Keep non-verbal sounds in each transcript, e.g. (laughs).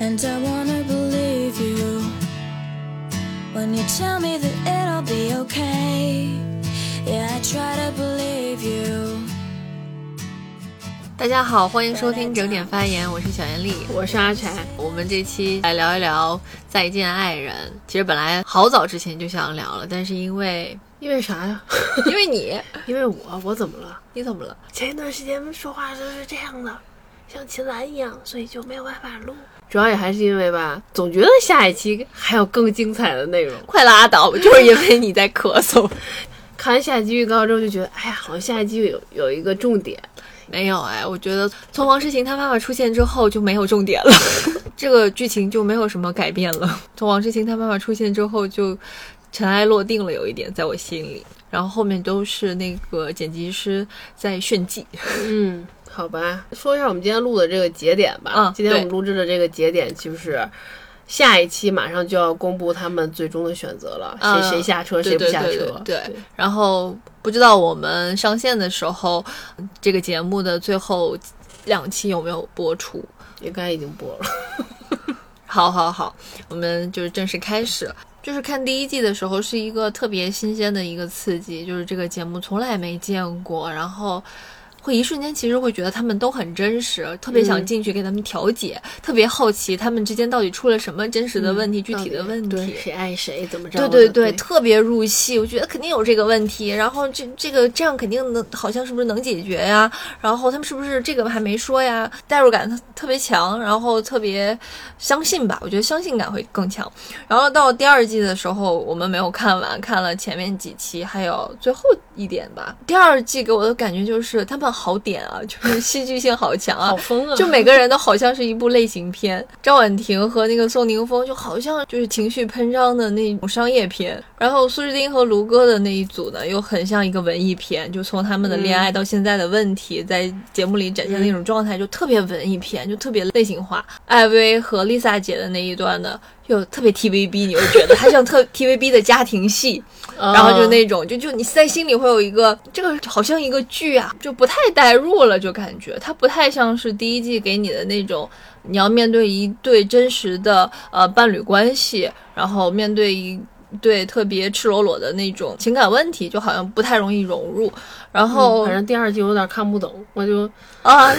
And I wanna believe you when you tell me that it'll be okay. Yeah, I try to believe you. 大家好，欢迎收听整点发言，我是小严丽。我是阿柴，我们这期来聊一聊《再见爱人》。其实本来好早之前就想聊了，但是因为因为啥呀？(laughs) 因为你，因为我，我怎么了？你怎么了？前一段时间说话都是这样的，像秦岚一样，所以就没有办法录。主要也还是因为吧，总觉得下一期还有更精彩的内容。快拉倒吧，就是因为你在咳嗽。(laughs) 看完下一集预告之后，就觉得，哎呀，好像下一集有有一个重点。没有哎，我觉得从王诗晴她妈妈出现之后就没有重点了，(laughs) 这个剧情就没有什么改变了。从王诗晴她妈妈出现之后就尘埃落定了，有一点在我心里。然后后面都是那个剪辑师在炫技。嗯，好吧，说一下我们今天录的这个节点吧。嗯今天我们录制的这个节点就是。下一期马上就要公布他们最终的选择了，嗯谁谁下车，谁不下对对对车。对对然后不知道我们上线的时候，这个节目的最后两期有没有播出？应该已经播了。(laughs) 好，好，好，我们就是正式开始。就是看第一季的时候，是一个特别新鲜的一个刺激，就是这个节目从来没见过，然后会一瞬间其实会觉得他们都很真实，特别想嗯进去给他们调解，特别好奇他们之间到底出了什么真实的问题、具体的问题。对谁爱谁怎么着的？对对对，特别入戏，我觉得肯定有这个问题。然后这这个这样肯定能，好像是不是能解决呀？然后他们是不是这个还没说呀？代入感特特别强，然后特别相信吧，我觉得相信感会更强。然后到第二季的时候，我们没有看完，看了前面几期，还有最后一点吧。第二季给我的感觉就是他们好点啊，(laughs) 就是戏剧性好强啊。好，疯啊！就每个人都好像是一部类型片，赵婉婷和那个宋宁峰就好像就是情绪喷张的那种商业片，然后苏志丁和卢哥的那一组呢，又很像一个文艺片，就从他们的恋爱到现在的问题，在节目里展现的那种状态，就特别文艺片，就特别类型化。艾薇和丽萨姐的那一段呢，又特别 TVB，你会觉得它像特 (laughs) TVB 的家庭戏，然然后就那种，就就你在心里会有一个，这个好像一个剧啊，就不太代入了，就感觉它不太像是第一季给你的那种，你要面对一对真实的呃伴侣关系，然后面对一对特别赤裸裸的那种情感问题，就好像不太容易融入。然后、嗯反正第二季我有点看不懂，我就啊，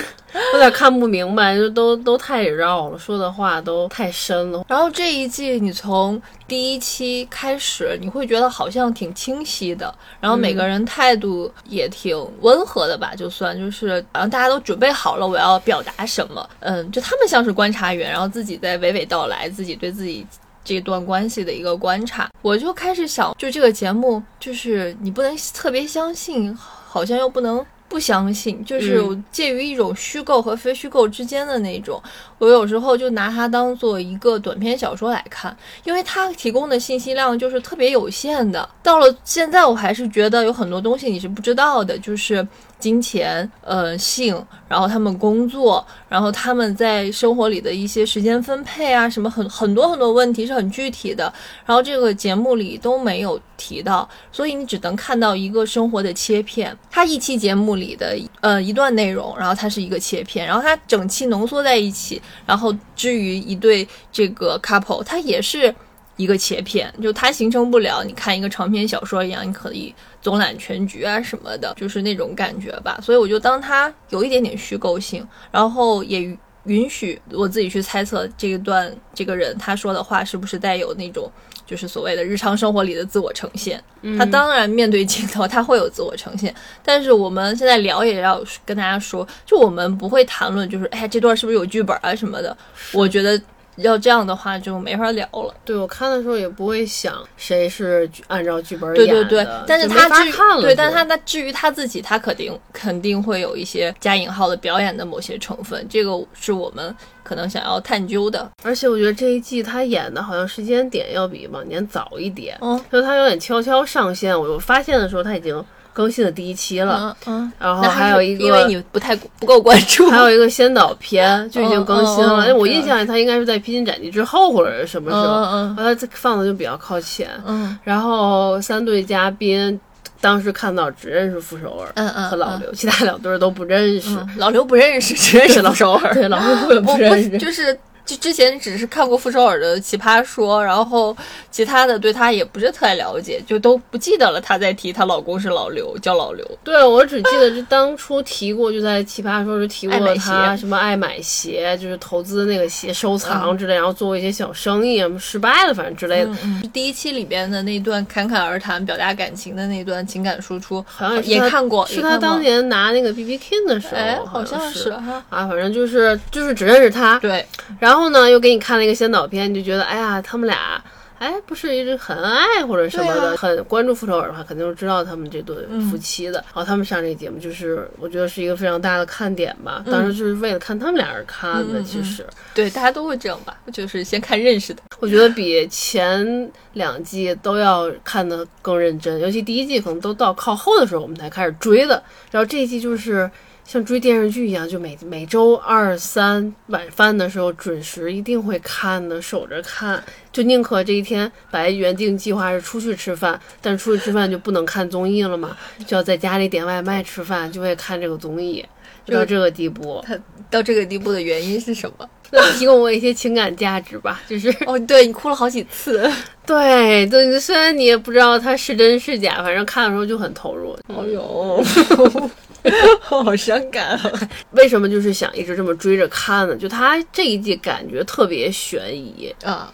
有点看不明白，就都都太绕了，说的话都太深了。然后这一季你从第一期开始，你会觉得好像挺清晰的，然后每个人态度也挺温和的吧，就算就是好像大家都准备好了我要表达什么，嗯，就他们像是观察员，然后自己在娓娓道来自己对自己。这段关系的一个观察，我就开始想，就这个节目，就是你不能特别相信，好像又不能不相信，就是嗯介于一种虚构和非虚构之间的那种。我有时候就拿它当做一个短篇小说来看，因为它提供的信息量就是特别有限的。到了现在，我还是觉得有很多东西你是不知道的，就是金钱、呃性，然后他们工作，然后他们在生活里的一些时间分配啊，什么很很多很多问题是很具体的，然后这个节目里都没有提到，所以你只能看到一个生活的切片。它一期节目里的呃一段内容，然后它是一个切片，然后它整期浓缩在一起，然后至于一对这个 couple，它也是一个切片，就它形成不了你看一个长篇小说一样，你可以总揽全局啊什么的，就是那种感觉吧。所以我就当他有一点点虚构性，然后也允许我自己去猜测这一段这个人他说的话是不是带有那种就是所谓的日常生活里的自我呈现。他当然面对镜头他会有自我呈现，但是我们现在聊也要跟大家说，就我们不会谈论就是哎这段是不是有剧本啊什么的。我觉得要这样的话就没法聊了。对我看的时候也不会想谁是按照剧本对演的，对对，但是他至于对，但是他他至于他自己，他肯定肯定会有一些加引号的表演的某些成分，这个是我们可能想要探究的。而且我觉得这一季他演的好像时间点要比往年早一点，嗯就他有点悄悄上线。我我发现的时候他已经更新的第一期了，然后还有一个因为你不太不够关注，(laughs) 还有一个先导片就已经更新了，我印象里他应该是在《披荆斩棘》之后或者是什么时候，嗯嗯然后他放的就比较靠前。嗯然后三对嘉宾，当时看到只认识傅首尔嗯嗯和老刘，其他两对儿都不认识。嗯，老刘不认识，只认识老首尔。(laughs) 对，老刘不认识。就是就之前只是看过傅首尔的《奇葩说》，然后其他的对她也不是特别了解，就都不记得了。她在提她老公是老刘，叫老刘。对，我只记得就当初提过，就在《奇葩说》是提过爱买他鞋什么爱买鞋，就是投资那个鞋收藏之类，然后做过一些小生意，失败了反正之类的。嗯，第一期里边的那段侃侃而谈、表达感情的那段情感输出，好像也看过，是他也看过当年拿那个 B B King 的时候，哎，好好像是。啊，反正就是就是只认识他，对，然后呢又给你看了一个先导片，你就觉得哎呀，他们俩。哎，不是一直很恩爱或者什么的，啊很关注复仇者的话，肯定是知道他们这对嗯夫妻的。然后他们上这个节目，就是我觉得是一个非常大的看点吧。嗯当时就是为了看他们俩而看的，嗯嗯其实。对，大家都会这样吧，就是先看认识的。我觉得比前两季都要看得更认真，尤其第一季可能都到靠后的时候我们才开始追的，然后这一季就是像追电视剧一样，就每每周二三晚饭的时候准时一定会看的，守着看，就宁可这一天本来原定计划是出去吃饭，但出去吃饭就不能看综艺了嘛，就要在家里点外卖吃饭，就会看这个综艺，就到这个地步，他到这个地步的原因是什么？(laughs) 提供我一些情感价值吧，就是。哦，对你哭了好几次。(laughs) 对对，虽然你也不知道它是真是假，反正看的时候就很投入。哦呦，(laughs) (laughs) 好伤感啊！为什么就是想一直这么追着看呢？就他这一季感觉特别悬疑。啊，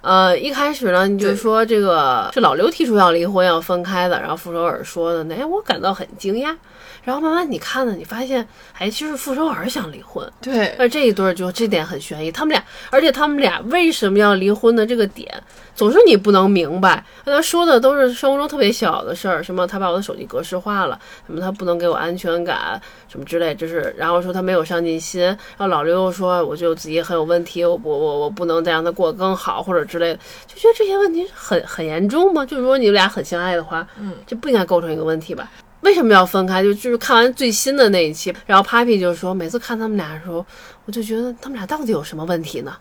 呃，一开始呢，你就说这个是老刘提出要离婚要分开的，然后傅首尔说的，哎，我感到很惊讶。然后慢慢你看呢，你发现，哎，其实傅首尔想离婚，对，那这一对儿就这点很悬疑，他们俩，而且他们俩为什么要离婚的这个点，总是你不能明白。他说的都是生活中特别小的事儿，什么他把我的手机格式化了，什么他不能给我安全感，什么之类，就是然后说他没有上进心，然后老刘又说我觉得我自己很有问题，我我我我不能再让他过得更好或者之类的，就觉得这些问题很很严重吗？就如果你们俩很相爱的话，嗯，这不应该构成一个问题吧？为什么要分开？就就是看完最新的那一期，然后 Papi 就说，每次看他们俩的时候，我就觉得他们俩到底有什么问题呢？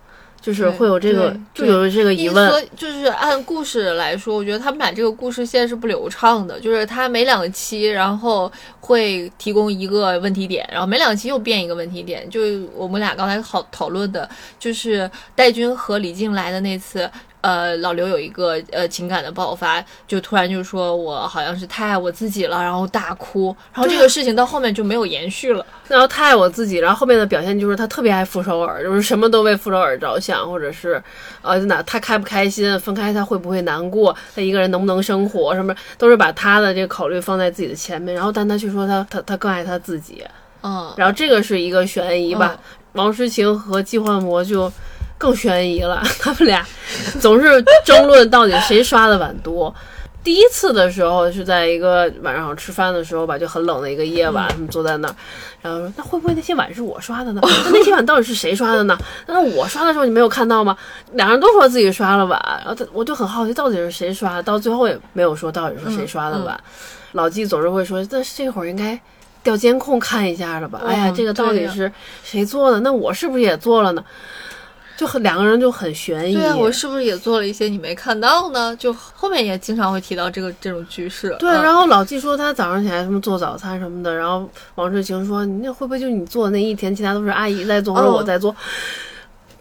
就是会有这个，就有这个疑问。说就是按故事来说，我觉得他们俩这个故事线是不流畅的，就是他每两期，然后会提供一个问题点，然后每两期又变一个问题点。就我们俩刚才好讨论的，就是戴军和李静来的那次。呃，老刘有一个呃情感的爆发，就突然就说我好像是太爱我自己了，然后大哭，然后这个事情到后面就没有延续了。然后太爱我自己，然后后面的表现就是他特别爱傅首尔，就是什么都为傅首尔着想，或者是呃哪他开不开心，分开他会不会难过，他一个人能不能生活，什么都是把他的这个考虑放在自己的前面，然后但他却说他他他更爱他自己，嗯，然后这个是一个悬疑吧。王诗晴和季焕博就更悬疑了，他们俩总是争论到底谁刷的碗多。第一次的时候是在一个晚上吃饭的时候吧，就很冷的一个夜晚，他们坐在那儿，然后说那会不会那些碗是我刷的呢？那那些碗到底是谁刷的呢？那我刷的时候你没有看到吗？两人都说自己刷了碗，然后他我就很好奇到底是谁刷的，到最后也没有说到底是谁刷的碗。老纪总是会说，那这会儿应该调监控看一下了吧？哎呀，嗯这个到底是谁做的？那我是不是也做了呢？就很两个人就很悬疑。对啊，我是不是也做了一些你没看到呢？就后面也经常会提到这个这种局势。对，嗯然后老纪说他早上起来什么做早餐什么的，然后王志晴说你那会不会就你做的那一天，其他都是阿姨在做或者哦我在做？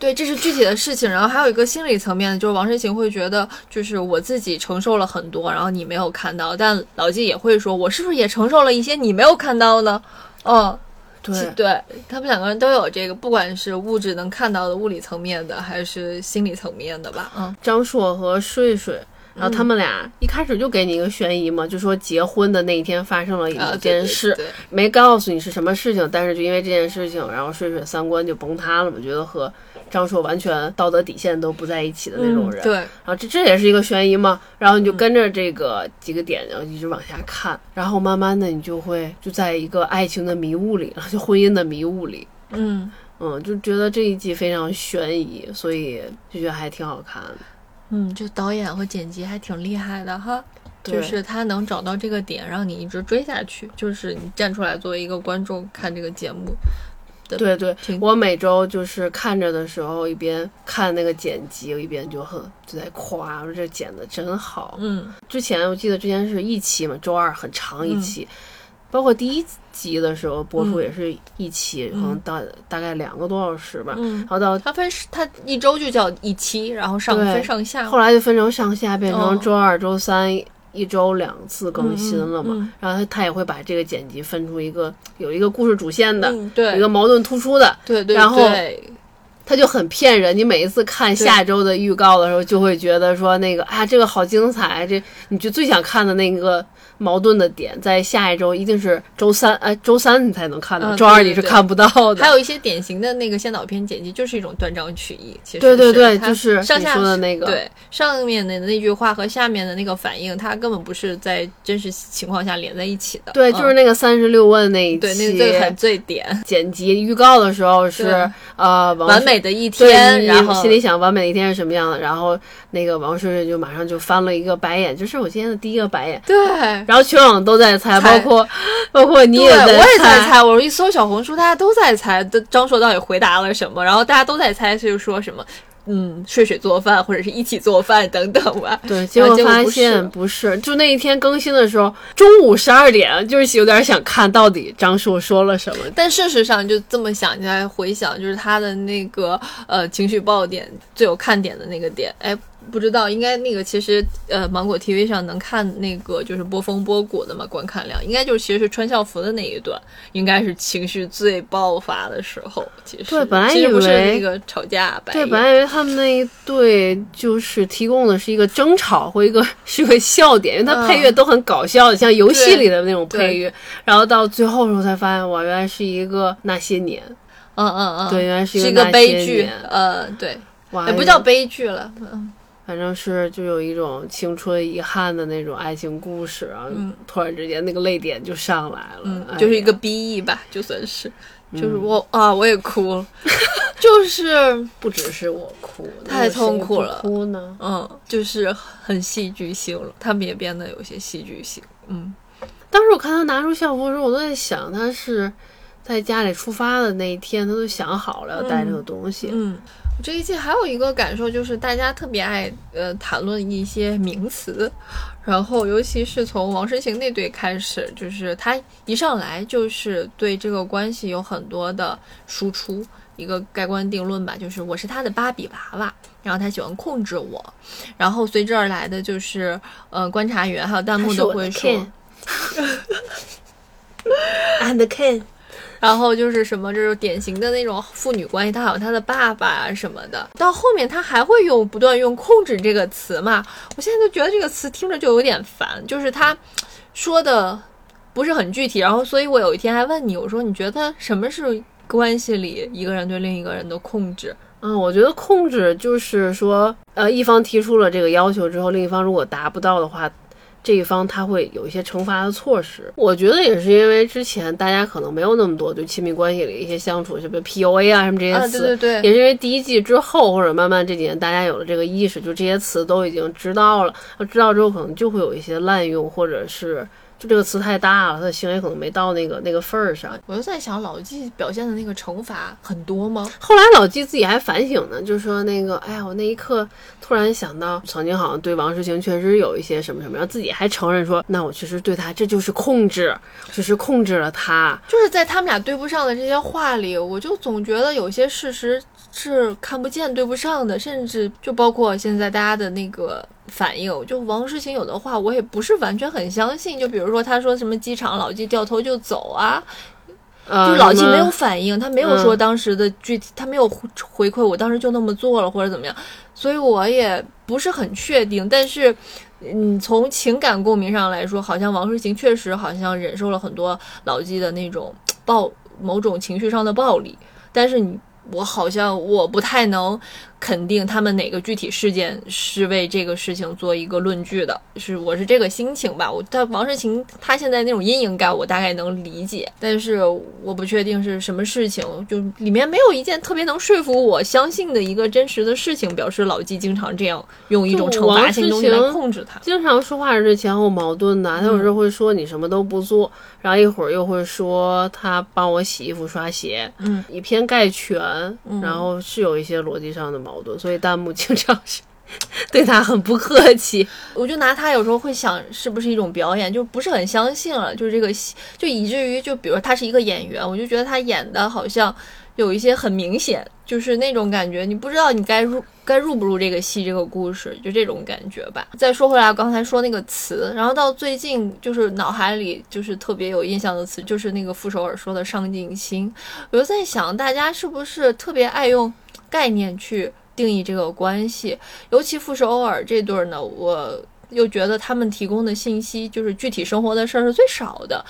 对，这是具体的事情。然后还有一个心理层面的，就是王诗晴会觉得，就是我自己承受了很多，然后你没有看到。但老纪也会说，我是不是也承受了一些你没有看到呢？哦，对对他们两个人都有这个，不管是物质能看到的物理层面的，还是心理层面的吧。嗯，张硕和睡睡。然后他们俩一开始就给你一个悬疑嘛，就说结婚的那一天发生了啊，一件事，对对没告诉你是什么事情，但是就因为这件事情，然后睡睡三观就崩塌了嘛，觉得和张硕完全道德底线都不在一起的那种人。嗯对，然后这这也是一个悬疑嘛，然后你就跟着这个几个点，然后一直往下看，然后慢慢的你就会就在一个爱情的迷雾里，就婚姻的迷雾里，嗯嗯，就觉得这一季非常悬疑，所以就觉得还挺好看的。嗯，就导演和剪辑还挺厉害的哈。就是他能找到这个点，让你一直追下去。就是你站出来作为一个观众看这个节目，对对，我每周就是看着的时候，一边看那个剪辑，我一边就很就在夸，我说这剪的真好。嗯之前我记得之前是一期嘛，周二很长一期，包括第一集的时候播出嗯也是一期，可能大大概两个多小时吧。嗯然后到它分它一周就叫一期，然后上分上下。后来就分成上下，变成哦周二、周三一周两次更新了嘛。嗯嗯嗯然后他他也会把这个剪辑分出一个有一个故事主线的，嗯，对，一个矛盾突出的，对对，然后对他就很骗人。你每一次看下周的预告的时候，就会觉得说那个啊，这个好精彩，这你就最想看的那个矛盾的点，在下一周一定是周三，哎，周三你才能看到，嗯周二你是看不到的。还有一些典型的那个先导片剪辑，就是一种断章取义。其实对对对就是你上下说的那个对上面的那句话和下面的那个反应，它根本不是在真实情况下连在一起的。对，嗯就是那个三十六问那一期，对，那个最很最点，剪辑预告的时候是对 (laughs) 呃完美的一天，然后心里想完美的一天是什么样的，然后那个王顺顺就马上就翻了一个白眼，这是我今天的第一个白眼。对。然后全网都在猜，猜包括 (laughs) 包括你对，也我也在猜。猜。我一搜小红书，大家都在猜，张硕到底回答了什么，然后大家都在猜，就说什么，嗯，睡睡做饭，或者是一起做饭等等吧。对，结果发现是不是，就那一天更新的时候，中午十二点，就是有点想看到底张硕说了什么。但事实上，就这么想，起来回想，就是他的那个呃情绪爆点最有看点的那个点，哎，不知道，应该那个其实呃芒果 TV 上能看那个就是波峰波谷的嘛，观看量应该就是其实是穿校服的那一段，应该是情绪最爆发的时候。其实对本来以为那个吵架白对，本来以为他们那一对就是提供的是一个争吵或一个是个笑点，因为它配乐都很搞笑的，像游戏里的那种配乐。然后到最后的时候才发现，哇，原来是一个那些年，嗯嗯嗯，对，原来是是一个悲剧，呃，对，也不叫悲剧了，嗯。反正是就有一种青春遗憾的那种爱情故事啊，突然之间那个泪点就上来了，嗯哎，就是一个 B E 吧，就算是，就是我、啊，我也哭了，(laughs) 就是不只是我哭，太痛苦了哭呢？嗯，就是很戏剧性了，他们也变得有些戏剧性，嗯，当时我看他拿出校服的时候，我都在想，他是在家里出发的那一天，他都想好了要带这个东西。嗯，这一季还有一个感受就是大家特别爱呃谈论一些名词，然后尤其是从王诗晴那对开始，就是他一上来就是对这个关系有很多的输出。一个盖棺定论吧，就是我是他的芭比娃娃，然后他喜欢控制我，然后随之而来的就是呃观察员还有弹幕都会说 and Ken，(laughs) 然后就是什么，这种典型的那种父女关系，他好像他的爸爸啊什么的。到后面他还会用不断用“控制”这个词嘛？我现在都觉得这个词听着就有点烦，就是他说的不是很具体。然后，所以我有一天还问你，我说你觉得什么是关系里一个人对另一个人的控制？嗯，我觉得控制就是说，呃，一方提出了这个要求之后，另一方如果达不到的话，这一方他会有一些惩罚的措施。我觉得也是因为之前大家可能没有那么多对亲密关系里一些相处，就比如 PUA 啊什么这些啊，词，对对对，也是因为第一季之后，或者慢慢这几年大家有了这个意识，就这些词都已经知道了。知道之后，可能就会有一些滥用，或者是就这个词太大了，他的行为可能没到那个那个份儿上。我就在想，老纪表现的那个惩罚很多吗？后来老纪自己还反省呢，就说那个，哎呀，我那一刻突然想到，曾经好像对王世清确实有一些什么什么，然后自己还承认说，那我确实对他这就是控制，只是控制了他。就是在他们俩对不上的这些话里，我就总觉得有些事实是看不见、对不上的，甚至就包括现在大家的那个反应，就王诗晴有的话，我也不是完全很相信。就比如说他说什么机场老纪掉头就走啊，呃，就老纪没有反应，他没有说嗯当时的具体，他没有回回馈我当时就那么做了或者怎么样，所以我也不是很确定。但是，嗯，从情感共鸣上来说，好像王诗晴确实好像忍受了很多老纪的那种暴某种情绪上的暴力，但是你。我好像我不太能肯定他们哪个具体事件是为这个事情做一个论据的，是我是这个心情吧。我但王世勤他现在那种阴影感，我大概能理解，但是我不确定是什么事情，就里面没有一件特别能说服我相信的一个真实的事情，表示老纪经常这样用一种惩罚性东西来控制他。经常说话是前后矛盾的，他有时候会说你什么都不做，然后一会儿又会说他帮我洗衣服、刷鞋，嗯，以偏概全，然后是有一些逻辑上的矛盾，所以弹幕经常是 (laughs) 对他很不客气。我就拿他有时候会想，是不是一种表演，就不是很相信了。就是这个戏，就以至于就比如他是一个演员，我就觉得他演的好像有一些很明显，就是那种感觉，你不知道你该入 (laughs) 该入不入这个戏这个故事，就这种感觉吧。再说回来，刚才说那个词，然后到最近就是脑海里就是特别有印象的词，就是那个傅首尔说的上进心。我就在想，大家是不是特别爱用概念去。定义这个关系，尤其富士欧尔这对儿呢，我又觉得他们提供的信息就是具体生活的事儿是最少的。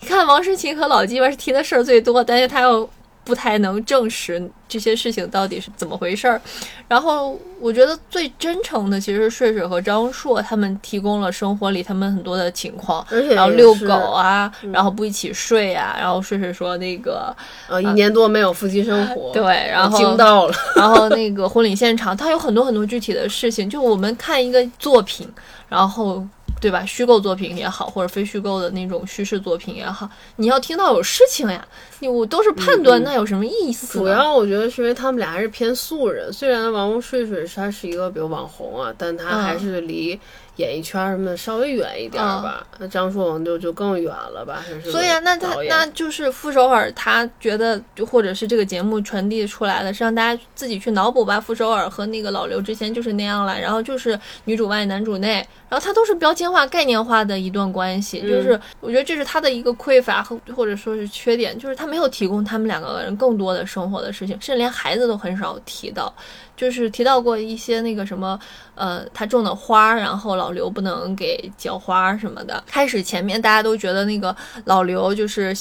你看王诗晴和老金吧是提的事儿最多，但是他又。不太能证实这些事情到底是怎么回事儿，然后我觉得最真诚的其实是睡睡和张硕，他们提供了生活里他们很多的情况，然后遛狗啊，然后不一起睡啊，然后睡睡说那个呃一年多没有夫妻生活，对，然后惊到了，(laughs) 然后那个婚礼现场，他有很多很多具体的事情，就我们看一个作品，然后。对吧？虚构作品也好，或者非虚构的那种叙事作品也好，你要听到有事情呀，你我都是判断，那有什么意思？主要我觉得是因为他们俩还是偏素人，虽然王睡睡他是一个比如网红啊，但他还是离。演艺圈什么的稍微远一点吧，那张硕文就就更远了吧？所以啊，那他那就是傅首尔，他觉得就或者是这个节目传递出来的，是让大家自己去脑补吧。傅首尔和那个老刘之前就是那样了，然后就是女主外男主内，然后它都是标签化、概念化的一段关系，就是我觉得这是他的一个匮乏和或者说是缺点，就是他没有提供他们两个人更多的生活的事情，甚至连孩子都很少提到。就是提到过一些那个什么，呃，他种的花，然后老刘不能给浇花什么的。开始前面大家都觉得那个老刘就是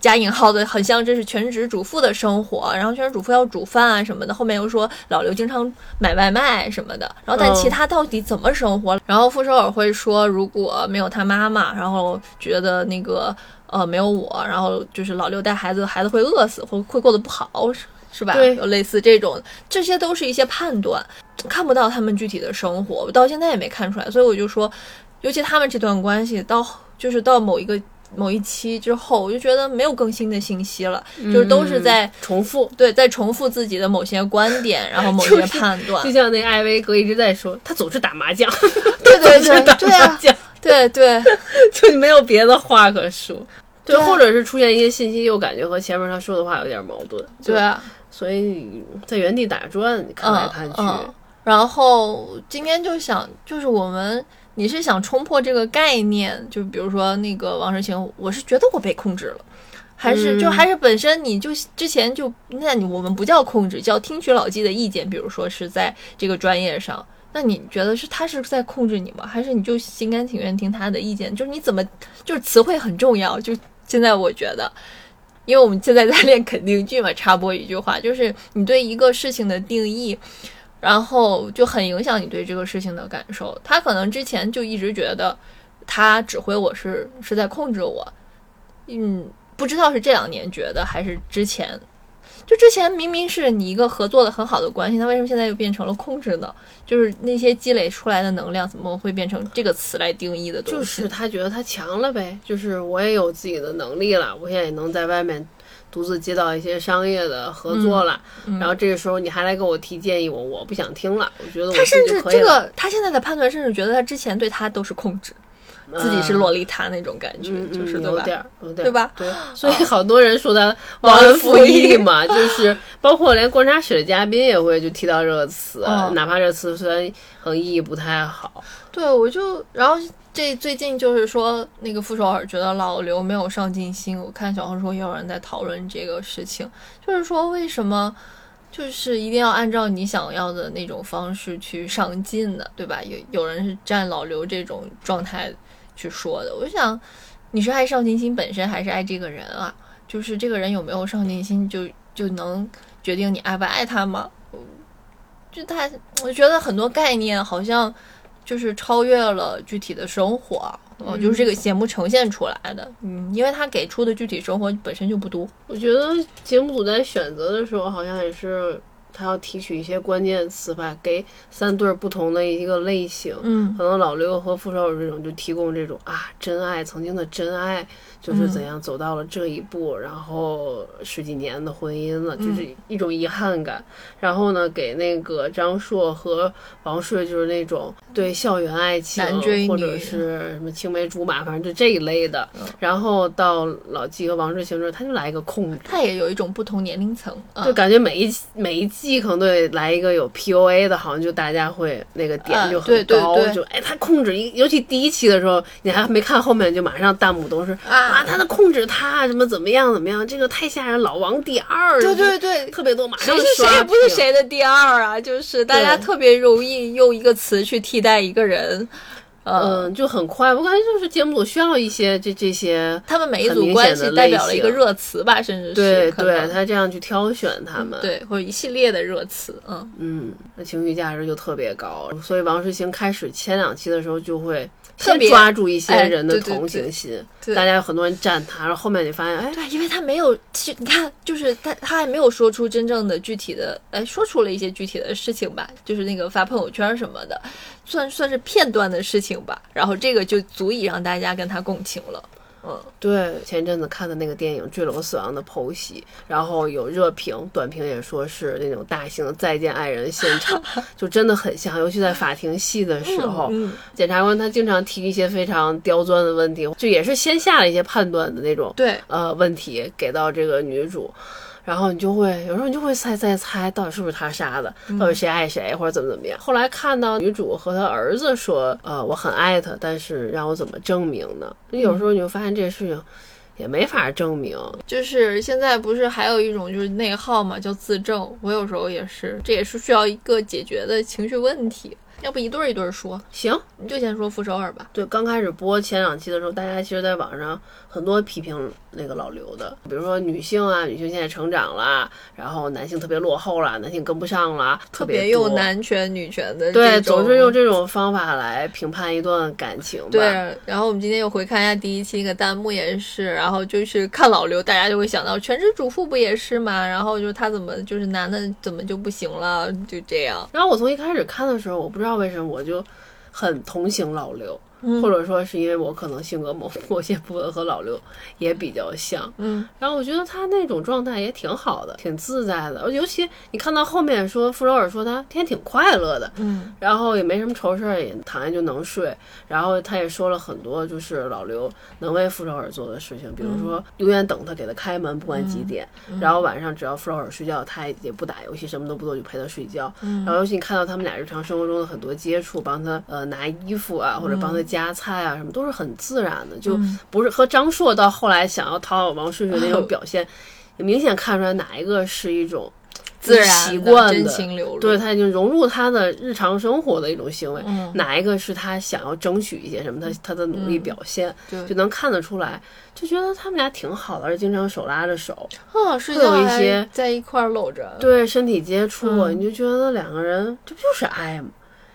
加引号的，很像这是全职主妇的生活，然后全职主妇要煮饭啊什么的。后面又说老刘经常买外卖什么的，然后但其他到底怎么生活？然后傅首尔会说，如果没有他妈妈，然后觉得那个呃没有我，然后就是老刘带孩子，孩子会饿死，会会过得不好。是吧？有类似这种，这些都是一些判断，看不到他们具体的生活，我到现在也没看出来。所以我就说，尤其他们这段关系到就是到某一个某一期之后，我就觉得没有更新的信息了，就是都是在重复，对，在重复自己的某些观点，然后 (laughs) 某些判断。就像那艾薇哥一直在说，他总是打麻将，(laughs) 对对对，(laughs) 对啊，对对，就没有别的话可说，对，或者是出现一些信息，又感觉和前面他说的话有点矛盾，对啊。所以在原地打转，看来看去。然后今天就想，就是我们，你是想冲破这个概念，就比如说那个王诗晴，我是觉得我被控制了，还是就还是本身你就之前就，那你我们不叫控制，叫听取老纪的意见。比如说是在这个专业上，那你觉得是他是在控制你吗？还是你就心甘情愿听他的意见？就是你怎么，就是词汇很重要。就现在我觉得。因为我们现在在练肯定句嘛，插播一句话，就是你对一个事情的定义，然后就很影响你对这个事情的感受。他可能之前就一直觉得他指挥我是是在控制我，嗯，不知道是这两年觉得还是之前。就之前明明是你一个合作的很好的关系，他为什么现在又变成了控制呢？就是那些积累出来的能量，怎么会变成这个词来定义的东西？就是他觉得他强了呗，就是我也有自己的能力了，我现在也能在外面独自接到一些商业的合作了。然后这个时候你还来给我提建议，我我不想听了。我觉得他甚至这个他现在的判断，甚至觉得他之前对他都是控制。自己是洛丽塔那种感觉，就是有点，有点，对吧？对，所以好多人说他忘恩负义 (laughs) 嘛，就是包括连观察室的嘉宾也会就提到这个词，哪怕这词虽然和意义不太好。对，我就然后这最近就是说那个傅首尔觉得老刘没有上进心，我看小红书也有人在讨论这个事情，就是说为什么就是一定要按照你想要的那种方式去上进呢？对吧？有有人是站老刘这种状态。去说的，我想你是爱上进心本身，还是爱这个人啊？就是这个人有没有上进心，就就能决定你爱不爱他吗？就他，我觉得很多概念好像就是超越了具体的生活，嗯，就是这个节目呈现出来的，嗯，因为他给出的具体生活本身就不多。我觉得节目组在选择的时候，好像也是他要提取一些关键词吧，给三对儿不同的一个类型。嗯可能老刘和傅首尔这种就提供这种啊真爱，曾经的真爱就是怎样走到了这一步，然后十几年的婚姻了，就是一种遗憾感。然后呢，给那个张硕和王朔就是那种对校园爱情追或者是什么青梅竹马，反正就这一类的。然后到老纪和王志行之后，他就来一个控制。他也有一种不同年龄层，嗯就感觉每一每一季可能都得来一个有 PUA 的，好像就大家会那个点啊就很对对就哎他控制一，尤其第一期的时候，你还没看后面，就马上弹幕都是啊他的控制他什么怎么样怎么样，这个太吓人，老王第二，对对对，特别多，马上谁是谁也不是谁的第二啊，就是大家特别容易用一个词去替代一个人，呃，嗯，就很快，我感觉就是节目组需要一些这这些，他们每一组关系代表了一个热词吧，甚至是对对，他这样去挑选他们，对或者一系列的热词，嗯，嗯，那情绪价值就特别高，所以王诗晴开始前两期的时候就会特别先抓住一些哎人的同对情心，对。大家有很多人站他，然后后面你发现，哎，对，因为他没有，其实你看，就是他他还没有说出真正的具体的，哎，说出了一些具体的事情吧，就是那个发朋友圈什么的，算算是片段的事情吧，然后这个就足以让大家跟他共情了，嗯，对，前一阵子看的那个电影《坠楼死亡》的剖析，然后有热评、短评也说是那种大型的再见爱人现场，(laughs) 就真的很像，尤其在法庭戏的时候，嗯。检察官他经常提一些非常刁钻的问题，就也是先下了一些判断的那种，对，呃问题给到这个女主，然后你就会有时候你就会猜猜猜到底是不是他杀的，到底谁爱谁或者怎么怎么样。后来看到女主和她儿子说，呃我很爱他，但是让我怎么证明呢？有时候你就发现这事情也没法证明。就是现在不是还有一种就是内耗嘛，叫自证，我有时候也是，这也是需要一个解决的情绪问题，要不一对儿一对儿说，行，你就先说傅首尔吧，对，刚开始播前两期的时候，大家其实在网上很多批评那个老刘的，比如说女性啊，女性现在成长了，然后男性特别落后了，男性跟不上了，特特别用男权女权的对，总是用这种方法来评判一段感情吧。对，然后我们今天又回看一下第一期那个弹幕也是，然后就是看老刘，大家就会想到全职主妇不也是嘛？然后就是他怎么就是男的怎么就不行了？就这样。然后我从一开始看的时候，我不知道不知道为什么我就很同情老刘，嗯或者说是因为我可能性格某某些部分和老刘也比较像。嗯，然后我觉得他那种状态也挺好的，挺自在的。尤其你看到后面说傅首尔说他天天挺快乐的，嗯，然后也没什么愁事儿，也躺下就能睡。然后他也说了很多，就是老刘能为傅首尔做的事情，比如说永远等他给他开门，不管几点。然后晚上只要傅首尔睡觉，他也不打游戏，什么都不做，就陪他睡觉。然后尤其你看到他们俩日常生活中的很多接触，帮他呃拿衣服啊，或者帮他夹菜啊，什么都是很自然的，就不是和张硕到后来想要讨好王顺顺那种 (laughs) 表现，也明显看出来哪一个是一种自然习惯的。情流露。对，他已经融入他的日常生活的一种行为，嗯哪一个是他想要争取一些什么，他他的努力表现，对就能看得出来，就觉得他们俩挺好的，而且经常手拉着手，会有一些在一块儿搂着。对身体接触，嗯你就觉得两个人这不就是爱吗？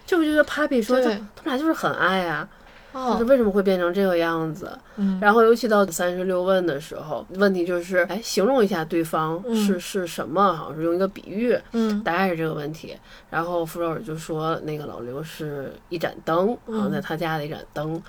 这不就是 Papi 说，他们俩就是很爱啊，哦就是为什么会变成这个样子？嗯然后尤其到三十六问的时候，问题就是，哎，形容一下对方是、是什么？好像是用一个比喻，嗯大概是这个问题。然后傅首尔就说，那个老刘是一盏灯，好像在他家的一盏灯。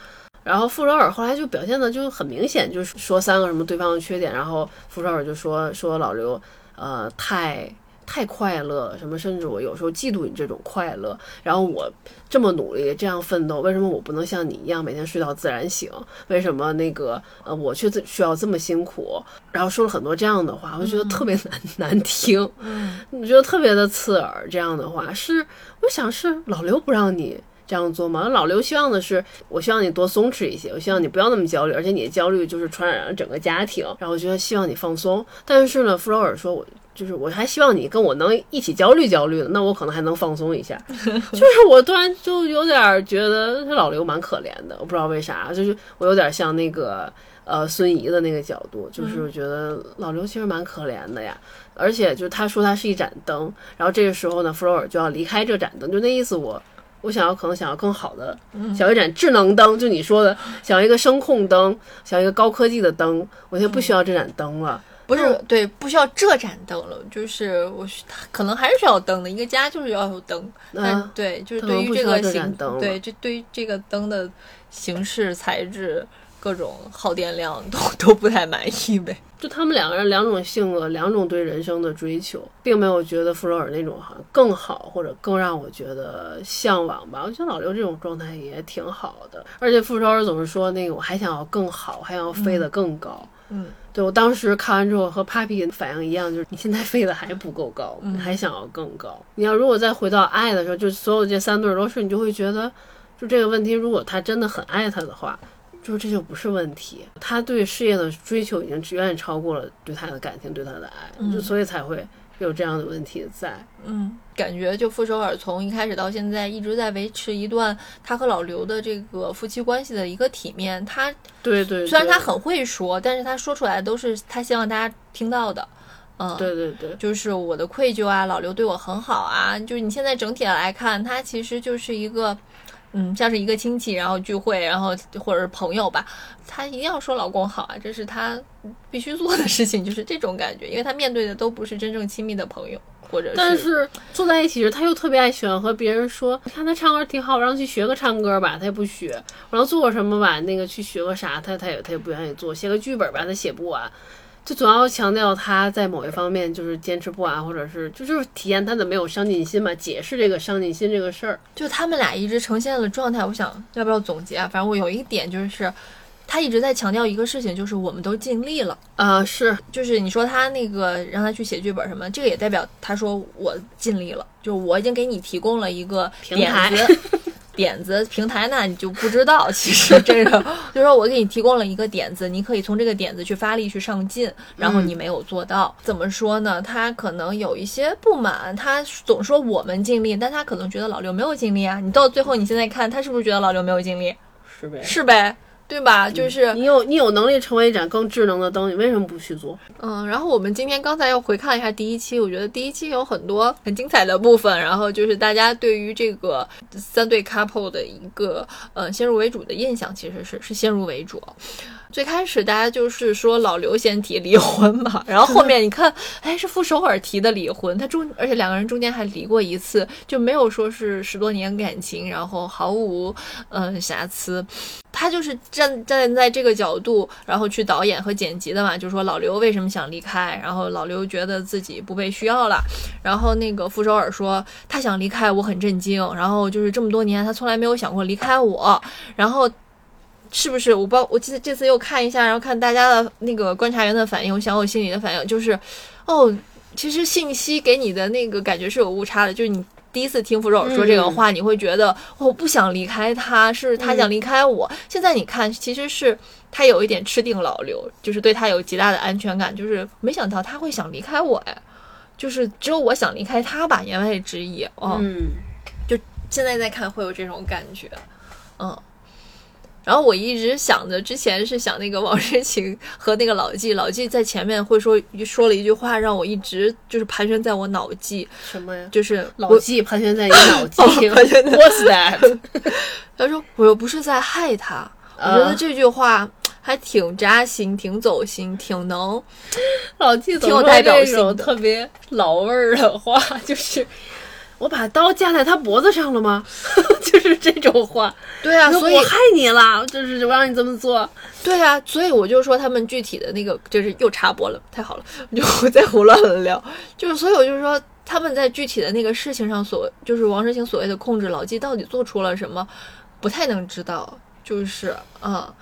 然后傅首尔后来就表现的就很明显，就是说三个什么对方的缺点。然后傅首尔就说说老刘，呃，太太快乐，什么甚至我有时候嫉妒你这种快乐。然后我这么努力，这样奋斗，为什么我不能像你一样每天睡到自然醒？为什么那个呃我却自需要这么辛苦？然后说了很多这样的话，我就觉得特别难、难听。嗯我觉得特别的刺耳。这样的话是，我想是老刘不让你这样做吗？老刘希望的是，我希望你多松弛一些，我希望你不要那么焦虑，而且你的焦虑就是传染了整个家庭。然后我觉得希望你放松，但是呢，弗洛尔说我。就是我还希望你跟我能一起焦虑焦虑的，那我可能还能放松一下。(laughs) 就是我突然就有点觉得这老刘蛮可怜的，我不知道为啥，就是我有点像那个呃孙怡的那个角度，就是觉得老刘其实蛮可怜的呀。而且就他说他是一盏灯，然后这个时候呢，弗洛尔就要离开这盏灯，就那意思我。我想要可能想要更好的，想要一盏智能灯，就你说的，想要一个声控灯，想要一个高科技的灯，我现在不需要这盏灯了。不是对，不需要这盏灯了，就是我可能还是需要灯的，一个家就是要有灯，但啊对，就是对于这这个形灯对，这对于这个灯的形式、材质、各种耗电量都都不太满意呗。就他们两个人两种性格，两种对人生的追求，并没有觉得傅首尔那种好像更好，或者更让我觉得向往吧。我觉得老刘这种状态也挺好的，而且傅首尔总是说那个我还想要更好，还想要飞得更高。嗯，对我当时看完之后和 Papi 反应一样，就是你现在飞的还不够高，你还想要更高。你要如果再回到爱的时候，就所有这三对儿都是，你就会觉得，就这个问题，如果他真的很爱他的话，就是这就不是问题。他对事业的追求已经远远超过了对他的感情、对他的爱，就所以才会有这样的问题在。嗯，感觉就傅首尔从一开始到现在一直在维持一段他和老刘的这个夫妻关系的一个体面。他对对，对虽然他很会说，但是他说出来都是他希望大家听到的。嗯，对对对，就是我的愧疚啊，老刘对我很好啊。就是你现在整体来看，他其实就是一个，嗯，像是一个亲戚，然后聚会，然后或者是朋友吧，他一定要说老公好啊，这是他必须做的事情，就是这种感觉，因为他面对的都不是真正亲密的朋友，或者但是坐在一起时，他又特别爱喜欢和别人说，你看他唱歌挺好，让他去学个唱歌吧，他也不学；然后做个什么吧，那个去学个啥，他他也他也不愿意做；写个剧本吧，他写不完。就总要强调他在某一方面就是坚持不完，或者是就就是体验他的没有上进心嘛，解释这个上进心这个事儿。就他们俩一直呈现的状态，我想要不要总结啊？反正我有一点就是，他一直在强调一个事情，就是我们都尽力了。啊、是就是你说他那个让他去写剧本什么，这个也代表他说我尽力了，就是我已经给你提供了一个平台子。点子平台那，你就不知道。(laughs) 其实这个就是说我给你提供了一个点子，你可以从这个点子去发力去上进，然后你没有做到，怎么说呢？他可能有一些不满，他总说我们尽力，但他可能觉得老刘没有尽力啊。你到最后你现在看他是不是觉得老刘没有尽力？是呗。是呗，对吧？就是你有你有能力成为一盏更智能的灯，你为什么不去做？嗯，然后我们今天刚才又回看了一下第一期，我觉得第一期有很多很精彩的部分，然后就是大家对于这个三对 couple 的一个呃先入为主的印象，其实是是先入为主。最开始大家就是说老刘先提离婚嘛，然后后面你看，哎，是傅首尔提的离婚，他中而且两个人中间还离过一次，就没有说是十多年感情，然后毫无嗯、瑕疵。他就是站站在这个角度，然后去导演和剪辑的嘛，就说老刘为什么想离开，然后老刘觉得自己不被需要了，然后那个傅首尔说他想离开，我很震惊，然后就是这么多年他从来没有想过离开我，然后。是不是我不知道？我记得这次又看一下，然后看大家的那个观察员的反应，我想我心里的反应就是，哦，其实信息给你的那个感觉是有误差的，就是你第一次听傅首尔说这个话，你会觉得、哦我不想离开他，是他想离开我。现在你看，其实是他有一点吃定老刘，就是对他有极大的安全感，就是没想到他会想离开我哎，就是只有我想离开他吧，言外之意哦。嗯，现在再看会有这种感觉，嗯。然后我一直想着，之前是想那个王诗晴和那个老纪，老纪在前面会说说了一句话，让我一直就是盘旋在我脑际，什么呀？就是老纪盘旋在你脑际 (laughs) 哦盘旋在，What's that？(laughs) 他说我又不是在害他，我觉得这句话还挺扎心、挺走心、挺能老纪挺有代表这性特别老味儿的话，就是我把刀架在他脖子上了吗？(laughs) 就是这种话。对啊，所以我害你了，就是我让你这么做。对啊，所以我就说他们具体的那个就是又插播了，太好了，就我再胡乱了聊，就是所以我就说他们在具体的那个事情上所，就是王诗晴所谓的控制老纪到底做出了什么，不太能知道，就是嗯、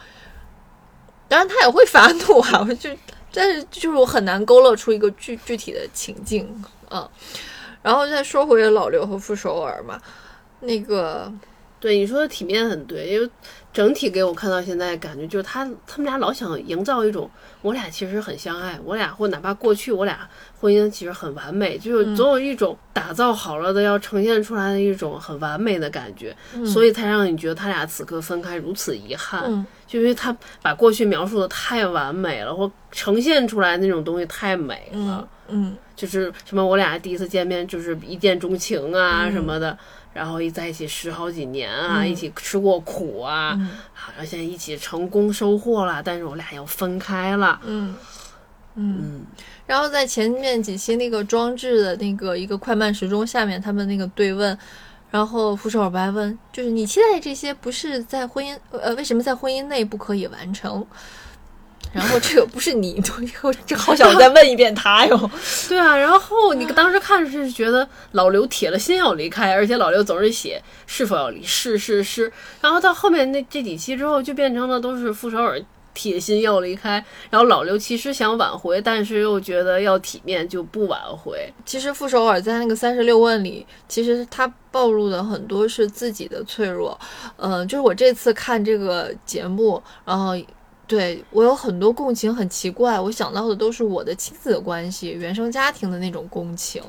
当然他也会发怒啊，我就但是就是我很难勾勒出一个具具体的情境，嗯，然后再说回老刘和傅首尔嘛，那个对你说的体面很对，因为整体给我看到现在感觉就是他他们俩老想营造一种我俩其实很相爱，我俩或哪怕过去我俩婚姻其实很完美，就是总有一种打造好了的要呈现出来的一种很完美的感觉，所以才让你觉得他俩此刻分开如此遗憾。嗯就因为他把过去描述的太完美了，或呈现出来那种东西太美了。嗯就是什么我俩第一次见面就是一见钟情啊什么的，然后一在一起十好几年啊，嗯一起吃过苦啊，嗯好像现在一起成功收获了，但是我俩要分开了。嗯嗯，然后在前面几期那个装置的那个一个快慢时钟下面，他们那个对问，然后傅首尔白问，就是你期待这些不是在婚姻呃为什么在婚姻内不可以完成？然后这个不是你，(laughs) 我这好想再问一遍他哟。(laughs) 对啊，然后你当时看是觉得老刘铁了心要离开，而且老刘总是写是否要离，是是是，然后到后面那这几期之后，就变成了都是傅首尔铁心要离开，然后老刘其实想挽回，但是又觉得要体面就不挽回。其实傅首尔在那个三十六问里，其实他暴露的很多是自己的脆弱。嗯、就是我这次看这个节目，然后。对我有很多共情，很奇怪，我想到的都是我的亲子关系、原生家庭的那种共情。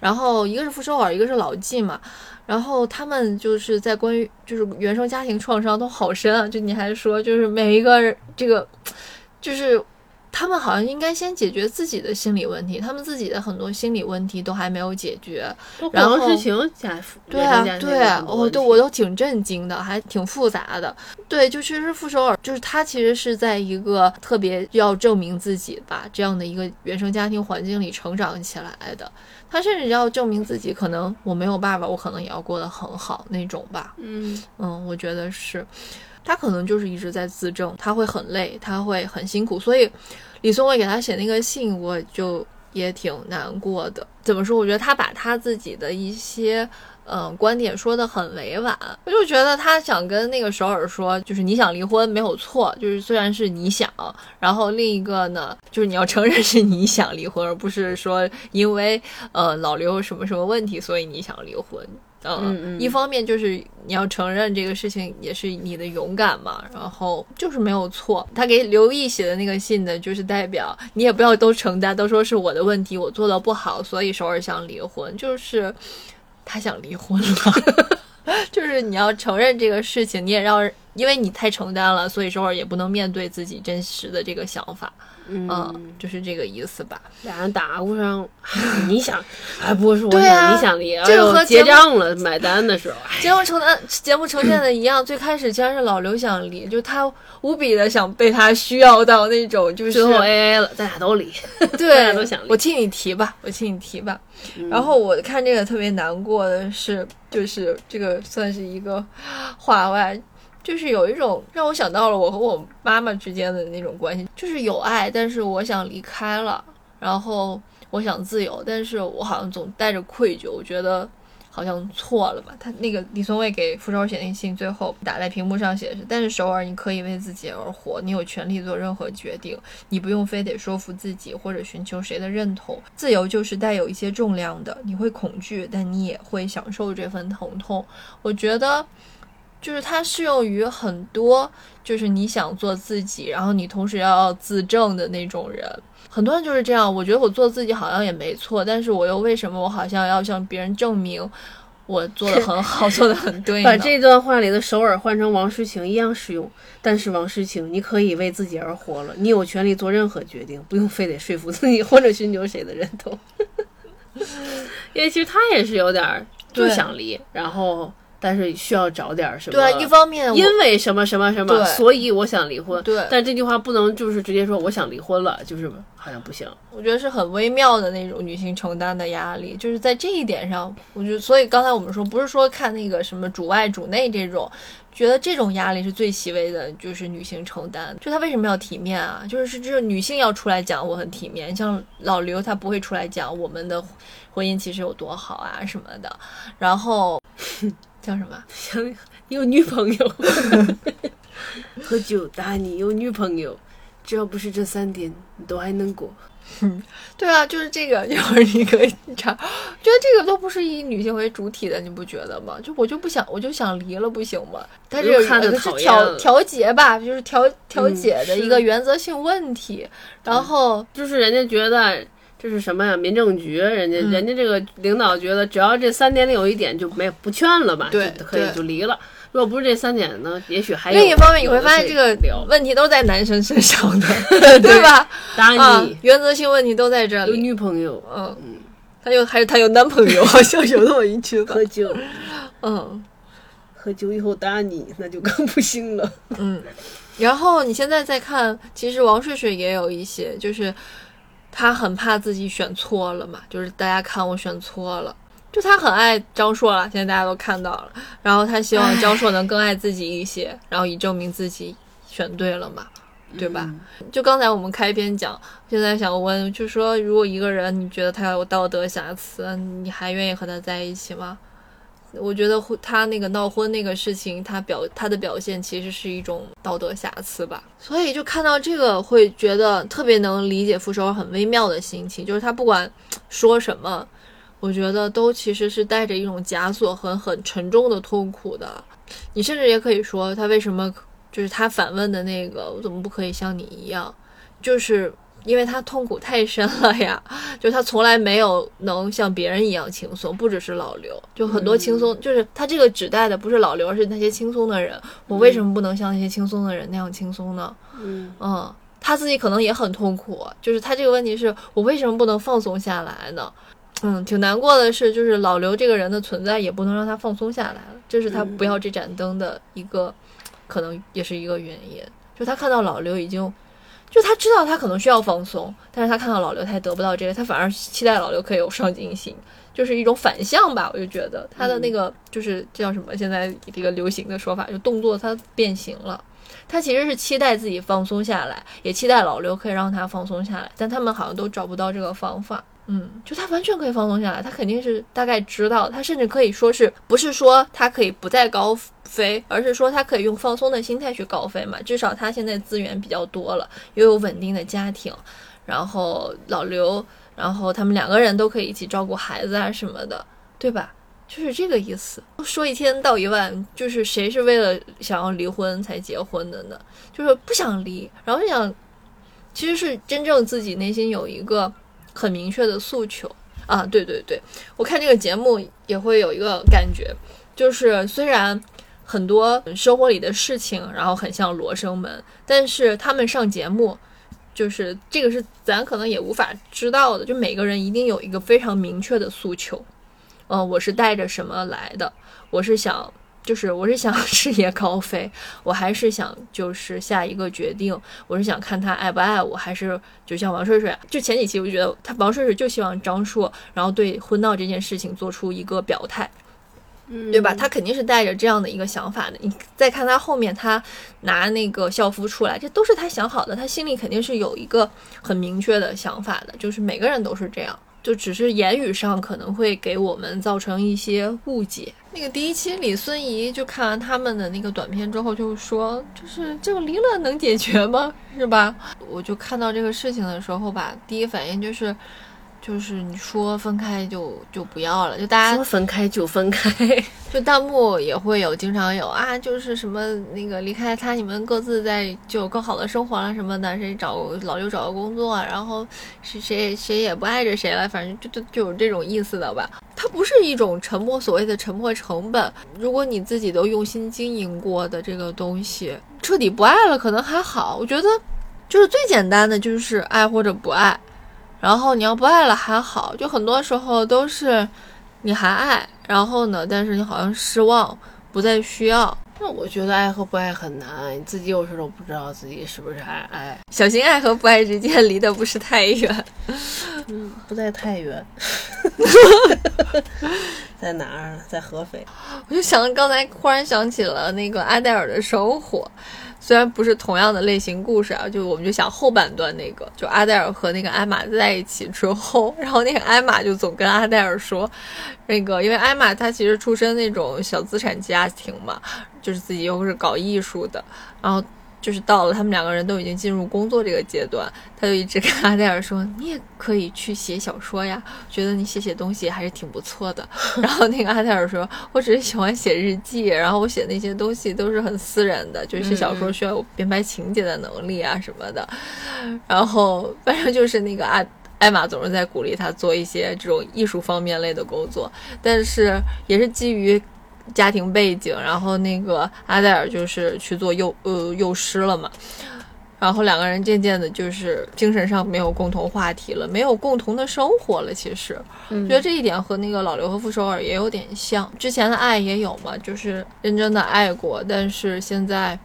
然后一个是傅首尔，一个是老纪嘛。然后他们就是在关于就是原生家庭创伤都好深啊，就你还说就是每一个这个就是他们好像应该先解决自己的心理问题，他们自己的很多心理问题都还没有解决。然后对啊，对我都我都挺震惊的，还挺复杂的。对，就其实傅首尔，就是他其实是在一个特别要证明自己吧这样的一个原生家庭环境里成长起来的。他甚至要证明自己，可能我没有爸爸，我可能也要过得很好那种吧。嗯嗯，我觉得是，他可能就是一直在自证，他会很累，他会很辛苦，所以李松蔚给他写那个信，我就也挺难过的。怎么说？我觉得他把他自己的一些。嗯，观点说的很委婉，我就觉得他想跟那个首尔说，就是你想离婚没有错，就是虽然是你想，然后另一个呢，就是你要承认是你想离婚，而不是说因为呃老刘什么什么问题，所以你想离婚。嗯嗯一方面就是你要承认这个事情也是你的勇敢嘛，然后就是没有错。他给刘毅写的那个信呢，就是代表你也不要都承担，都说是我的问题，我做的不好，所以首尔想离婚，就是他想离婚了。(laughs) 就是你要承认这个事情，你也要，因为你太承担了，所以首尔也不能面对自己真实的这个想法。嗯。嗯，就是这个意思吧。俩人打呼上，(laughs) 你想，哎，不是我对啊，你想离，这个和结账了买单的时候，哎。节目呈现节目呈现的一样，最开始竟然是老刘想离，就他无比的想被他需要到那种，就是最后 A A 了，咱俩都离，(laughs) 对都想离。我替你提吧，我替你提吧。嗯。然后我看这个特别难过的是，就是这个算是一个话外，就是有一种让我想到了我和我妈妈之间的那种关系，就是有爱，但是我想离开了，然后我想自由，但是我好像总带着愧疚，我觉得。好像错了吧？他那个李松蔚给傅首尔写那信，最后打在屏幕上写的是：“但是首尔，你可以为自己而活，你有权利做任何决定，你不用非得说服自己或者寻求谁的认同。自由就是带有一些重量的，你会恐惧，但你也会享受这份疼痛。我觉得，就是它适用于很多，就是你想做自己，然后你同时要自证的那种人。很多人就是这样，我觉得我做自己好像也没错，但是我又为什么我好像要向别人证明我做的很好，(laughs) 做的很对？把这段话里的首尔换成王诗晴一样适用。但是王诗晴，你可以为自己而活了，你有权利做任何决定，不用非得说服自己或者寻求谁的认同。(laughs) 因为其实他也是有点儿就对想离，然后但是需要找点儿什么。对啊，一方面因为什么什么什么，所以我想离婚。对但这句话不能就是直接说我想离婚了，就是好像不行。我觉得是很微妙的那种女性承担的压力，就是在这一点上，我觉得，所以刚才我们说，不是说看那个什么主外主内这种，觉得这种压力是最细微的，就是女性承担。就她为什么要体面啊？就是是这女性要出来讲我很体面，像老刘他不会出来讲我们的婚姻其实有多好啊什么的，然后叫什么？像有女朋友，(laughs) 喝酒打你有女朋友，只要不是这三点，你都还能过。(laughs) 对啊，就是这个，一会儿你可以查，觉得这个都不是以女性为主体的，你不觉得吗？就我就不想，我就想离了，不行吗？但是讨厌了调调节吧，就是调调解的一个原则性问题。然后就是人家觉得这是什么呀？民政局，人家、嗯人家这个领导觉得，只要这三点里有一点就没不劝了吧，对就可以就离了。如果不是这三点呢，也许还有另一方面，你会发现这个问题都在男生身上的，(laughs) 对吧？打啊你，原则性问题都在这有。女朋友，嗯，他有还是他有男朋友，好像有那么一句吧。喝酒，嗯喝酒以后打你，那就更不行了。嗯，然后你现在再看，其实王睡睡也有一些，就是他很怕自己选错了嘛，就是大家看我选错了。就他很爱张硕了，现在大家都看到了。然后他希望张硕能更爱自己一些，然后以证明自己选对了嘛，对吧？就刚才我们开篇讲，现在想问，就说如果一个人你觉得他有道德瑕疵，你还愿意和他在一起吗？我觉得他那个闹婚那个事情，他表他的表现其实是一种道德瑕疵吧。所以就看到这个，会觉得特别能理解傅首尔很微妙的心情，就是他不管说什么，我觉得都其实是带着一种枷锁和很沉重的痛苦的。你甚至也可以说，他为什么就是他反问的那个，我怎么不可以像你一样，就是。因为他痛苦太深了呀，(laughs) 就他从来没有能像别人一样轻松，不只是老刘，就很多轻松，就是他这个指代的不是老刘，而是那些轻松的人。我为什么不能像那些轻松的人那样轻松呢？嗯嗯，他自己可能也很痛苦，就是他这个问题是我为什么不能放松下来呢？嗯，挺难过的是，就是老刘这个人的存在也不能让他放松下来了，这是他不要这盏灯的一个，可能也是一个原因。就他看到老刘已经。就他知道他可能需要放松，但是他看到老刘他也得不到这个，他反而期待老刘可以有上进心，就是一种反向吧。我就觉得他的那个就是叫什么，现在一个流行的说法，就动作他变形了。他其实是期待自己放松下来，也期待老刘可以让他放松下来，但他们好像都找不到这个方法。嗯，就他完全可以放松下来，他肯定是大概知道，他甚至可以说是不是说他可以不再高飞，而是说他可以用放松的心态去高飞嘛？至少他现在资源比较多了，又有稳定的家庭，然后老刘，然后他们两个人都可以一起照顾孩子啊什么的，对吧？就是这个意思。说一千道一万，就是谁是为了想要离婚才结婚的呢？就是不想离，然后想，其实是真正自己内心有一个。很明确的诉求啊，对对对，我看这个节目也会有一个感觉，就是虽然很多生活里的事情，然后很像罗生门，但是他们上节目，就是这个是咱可能也无法知道的，就每个人一定有一个非常明确的诉求，嗯，我是带着什么来的，我是想。就是我是想事业高飞，我还是想就是下一个决定，我是想看他爱不爱我，还是就像王睡睡，就前几期我就觉得他王睡睡就希望张硕，然后对婚闹这件事情做出一个表态，对吧？他肯定是带着这样的一个想法的。你再看他后面，他拿那个校服出来，这都是他想好的，他心里肯定是有一个很明确的想法的。就是每个人都是这样。就只是言语上可能会给我们造成一些误解。那个第一期里，孙怡就看完他们的那个短片之后，就说：“就是这个离了能解决吗？是吧？”我就看到这个事情的时候吧，第一反应就是。就是你说分开就就不要了，就大家说分开就分开，(laughs) 就弹幕也会有，经常有啊，就是什么那个离开他，你们各自在就有更好的生活了什么的，谁找老刘找个工作，然后谁谁谁也不爱着谁了，反正就就就有这种意思的吧。它不是一种沉默，所谓的沉默成本。如果你自己都用心经营过的这个东西，彻底不爱了，可能还好。我觉得就是最简单的就是爱或者不爱。然后你要不爱了还好，就很多时候都是你还爱，然后呢，但是你好像失望，不再需要。那我觉得爱和不爱很难，你自己有时候不知道自己是不是还爱。小心爱和不爱之间离得不是太远，嗯，不在太远，在哪儿？在合肥。我就想刚才忽然想起了那个阿黛尔的生活。虽然不是同样的类型故事啊，就我们就想后半段那个，就阿黛尔和那个艾玛在一起之后，然后那个艾玛就总跟阿黛尔说，那个因为艾玛她其实出身那种小资产家庭嘛，就是自己又是搞艺术的，然后。就是到了他们两个人都已经进入工作这个阶段，他就一直跟阿黛尔说：“你也可以去写小说呀，觉得你写写东西还是挺不错的。” (laughs) 然后那个阿黛尔说：“我只是喜欢写日记，然后我写那些东西都是很私人的，就是写小说需要编排情节的能力啊什么的。”然后反正就是那个阿艾玛总是在鼓励他做一些这种艺术方面类的工作，但是也是基于。家庭背景，然后那个阿黛尔就是去做幼呃幼师了嘛，然后两个人渐渐的就是精神上没有共同话题了，没有共同的生活了。其实，觉得这一点和那个老刘和傅首尔也有点像，之前的爱也有嘛，就是认真的爱过，但是现在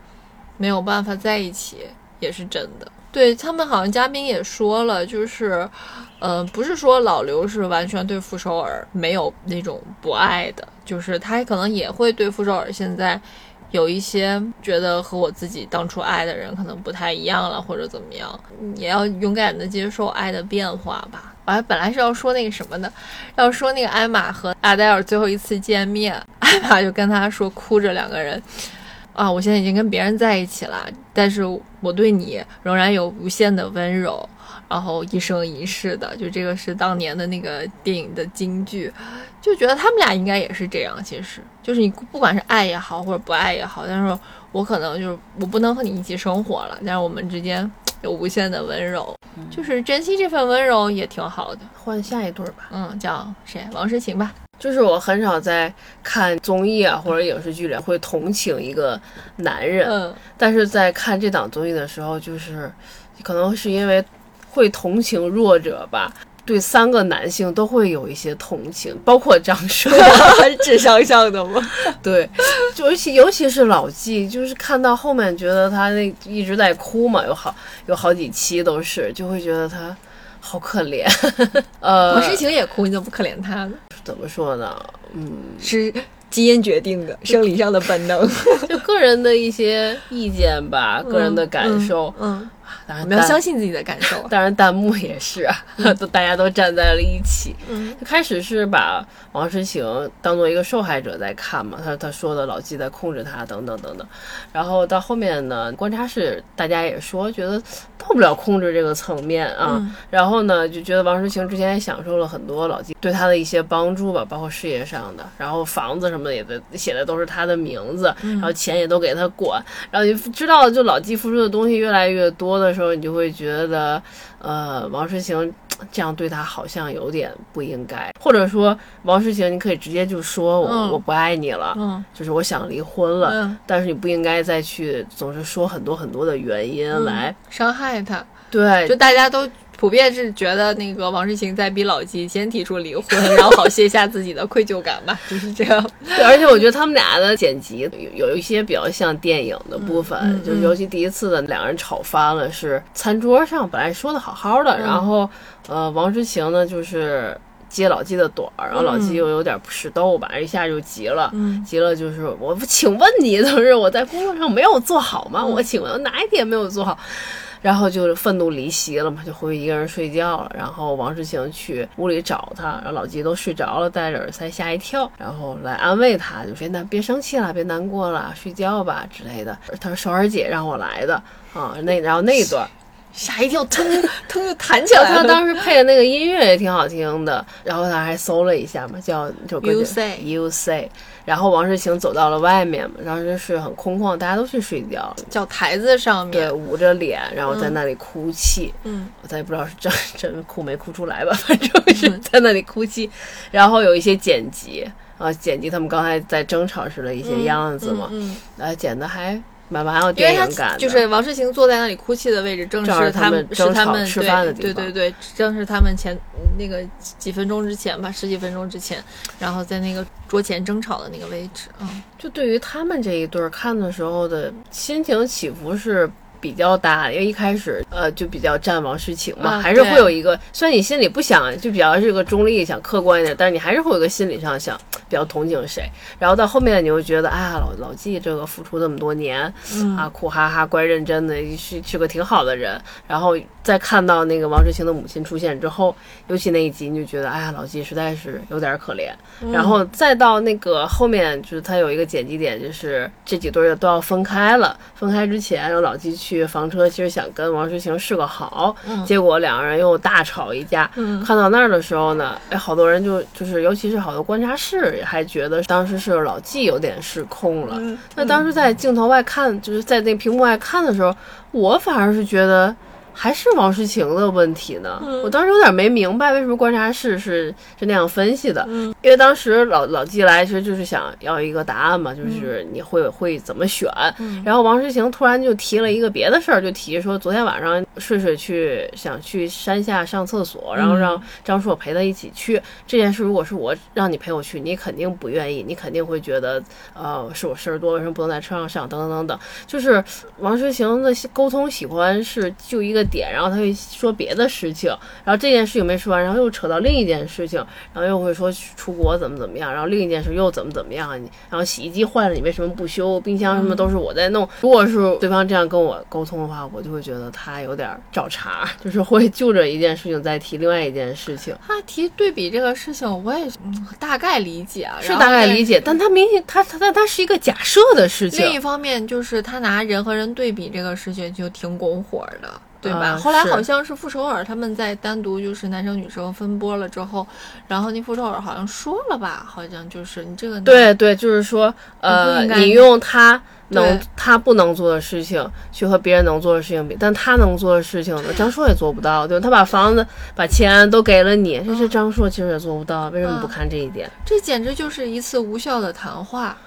没有办法在一起，也是真的。对他们好像嘉宾也说了，就是，呃，不是说老刘是完全对傅首尔没有那种不爱的，就是他可能也会对傅首尔现在有一些觉得和我自己当初爱的人可能不太一样了，或者怎么样，也要勇敢的接受爱的变化吧。我还本来是要说那个什么的，要说那个艾玛和阿黛尔最后一次见面，艾玛就跟他说，哭着两个人。啊，我现在已经跟别人在一起了，但是我对你仍然有无限的温柔，然后一生一世的，就这个是当年的那个电影的金句，就觉得他们俩应该也是这样。其实就是你不管是爱也好，或者不爱也好，但是我可能就是我不能和你一起生活了，但是我们之间有无限的温柔，就是珍惜这份温柔也挺好的。换下一对儿吧。嗯，叫谁？王诗晴吧。就是我很少在看综艺啊或者影视剧里会同情一个男人，嗯但是在看这档综艺的时候，就是可能是因为会同情弱者吧，对三个男性都会有一些同情，包括张硕。(laughs) 智商上的吗？(laughs) 对，就尤其尤其是老纪，就是看到后面觉得他那一直在哭嘛，有好有好几期都是，就会觉得他好可怜。(laughs) 呃，王诗晴也哭，你怎么不可怜他呢？怎么说呢？嗯，是基因决定的，生理上的本能。(laughs) 就个人的一些意见吧，个人的感受。嗯，当然，我们要相信自己的感受。(laughs) 当然，弹幕也是啊，(laughs) 都大家都站在了一起。嗯，开始是把王诗晴当做一个受害者在看嘛，他他说的老纪在控制他等等等等，然后到后面呢，观察室大家也说觉得到不了控制这个层面啊，嗯。然后呢就觉得王诗晴之前也享受了很多老纪对他的一些帮助吧，包括事业上的，然后房子什么的也都写的都是他的名字，然后钱也都给他管，然后就知道就老纪付出的东西越来越多的时候，你就会觉得，呃，王诗晴这样对他好像有点不应该，或者说王诗晴，你可以直接就说我、嗯我不爱你了，嗯就是我想离婚了，嗯。但是你不应该再去总是说很多很多的原因来，伤害他，对。就大家都普遍是觉得那个王诗晴在逼老纪先提出离婚，然后好卸下自己的愧疚感吧，(laughs) 就是这样。对，而且我觉得他们俩的剪辑有有一些比较像电影的部分，就尤其第一次的两人吵翻了，是餐桌上本来说的好好的，嗯然后呃王诗晴呢就是接老纪的短儿，然后老纪又有点不识逗吧，一下就急了。嗯急了就是我，请问你，就是我在工作上没有做好吗？嗯我请问我哪一点没有做好？然后就是愤怒离席了嘛，就回去一个人睡觉了。然后王世清去屋里找他，然后老纪都睡着了，戴着耳塞吓一跳，然后来安慰他，就说难别生气了，别难过了，睡觉吧之类的。他说首尔姐让我来的啊，那然后那一段。(laughs) 吓一跳，腾 (laughs) 腾就弹起来了。(laughs) 他当时配的那个音乐也挺好听的，然后他还搜了一下嘛，叫这首歌 You 叫 Say You Say，然后王世晴走到了外面嘛，当时是很空旷，大家都去睡觉了，脚台子上面。对，捂着脸，然后在那里哭泣，嗯我咱也不知道是真真哭没哭出来吧，(laughs) 反正是在那里哭泣，然后有一些剪辑啊，剪辑他们刚才在争吵时的一些样子嘛，嗯，啊，剪的还蛮蛮有因为他电影感，就是王诗晴坐在那里哭泣的位置，正是他们是他们吃饭的地对方。对对对，正是他们前那个几几分钟之前吧，十几分钟之前，然后在那个桌前争吵的那个位置，嗯。就对于他们这一对儿看的时候的心情起伏是比较大，因为一开始呃就比较站王诗晴嘛，啊还是会有一个，虽然你心里不想就比较是个中立，想客观一点，但是你还是会有一个心理上想比较同情谁，然后到后面你又觉得，哎呀老老纪这个付出这么多年，嗯。啊苦哈哈怪认真的，是是个挺好的人，然后再看到那个王诗晴的母亲出现之后，尤其那一集你就觉得，哎呀老纪实在是有点可怜，然后再到那个后面，就是他有一个剪辑点，就是这几对儿都要分开了。分开之前，然后老纪去房车，其实想跟王诗晴示个好，结果两个人又大吵一架。嗯看到那儿的时候呢，哎，好多人就就是，尤其是好多观察室还觉得当时是老纪有点失控了。嗯那当时在镜头外看，就是在那屏幕外看的时候，我反而是觉得。还是王诗晴的问题呢，嗯。我当时有点没明白为什么观察室是是那样分析的，嗯。因为当时老老季来其实就是想要一个答案嘛，就是你会会怎么选。嗯。然后王诗晴突然就提了一个别的事儿，就提说昨天晚上睡睡去想去山下上厕所，然后让张硕陪他一起去。这件事如果是我让你陪我去，你肯定不愿意，你肯定会觉得呃是我事儿多，为什么不能在车上上？等等等等，就是王诗晴的沟通喜欢是就一个个点，然后他会说别的事情，然后这件事情没说完，然后又扯到另一件事情，然后又会说出国怎么怎么样，然后另一件事又怎么怎么样，你然后洗衣机坏了你为什么不修，冰箱什么都是我在弄。如果是对方这样跟我沟通的话，我就会觉得他有点找茬，(laughs) 就是会就着一件事情再提另外一件事情。他提对比这个事情，我也嗯大概理解啊，是大概理解，但他明显他他他他是一个假设的事情。另一方面就是他拿人和人对比这个事情就挺拱火的。对吧？嗯后来好像是傅首尔他们在单独就是男生女生分拨了之后，然后那傅首尔好像说了吧，好像就是你这个对对，就是说，呃，你用他能他不能做的事情去和别人能做的事情比，但他能做的事情呢，张硕也做不到，对吧？他把房子、把钱都给了你，这是张硕其实也做不到，为什么不嗯看这一点？这简直就是一次无效的谈话，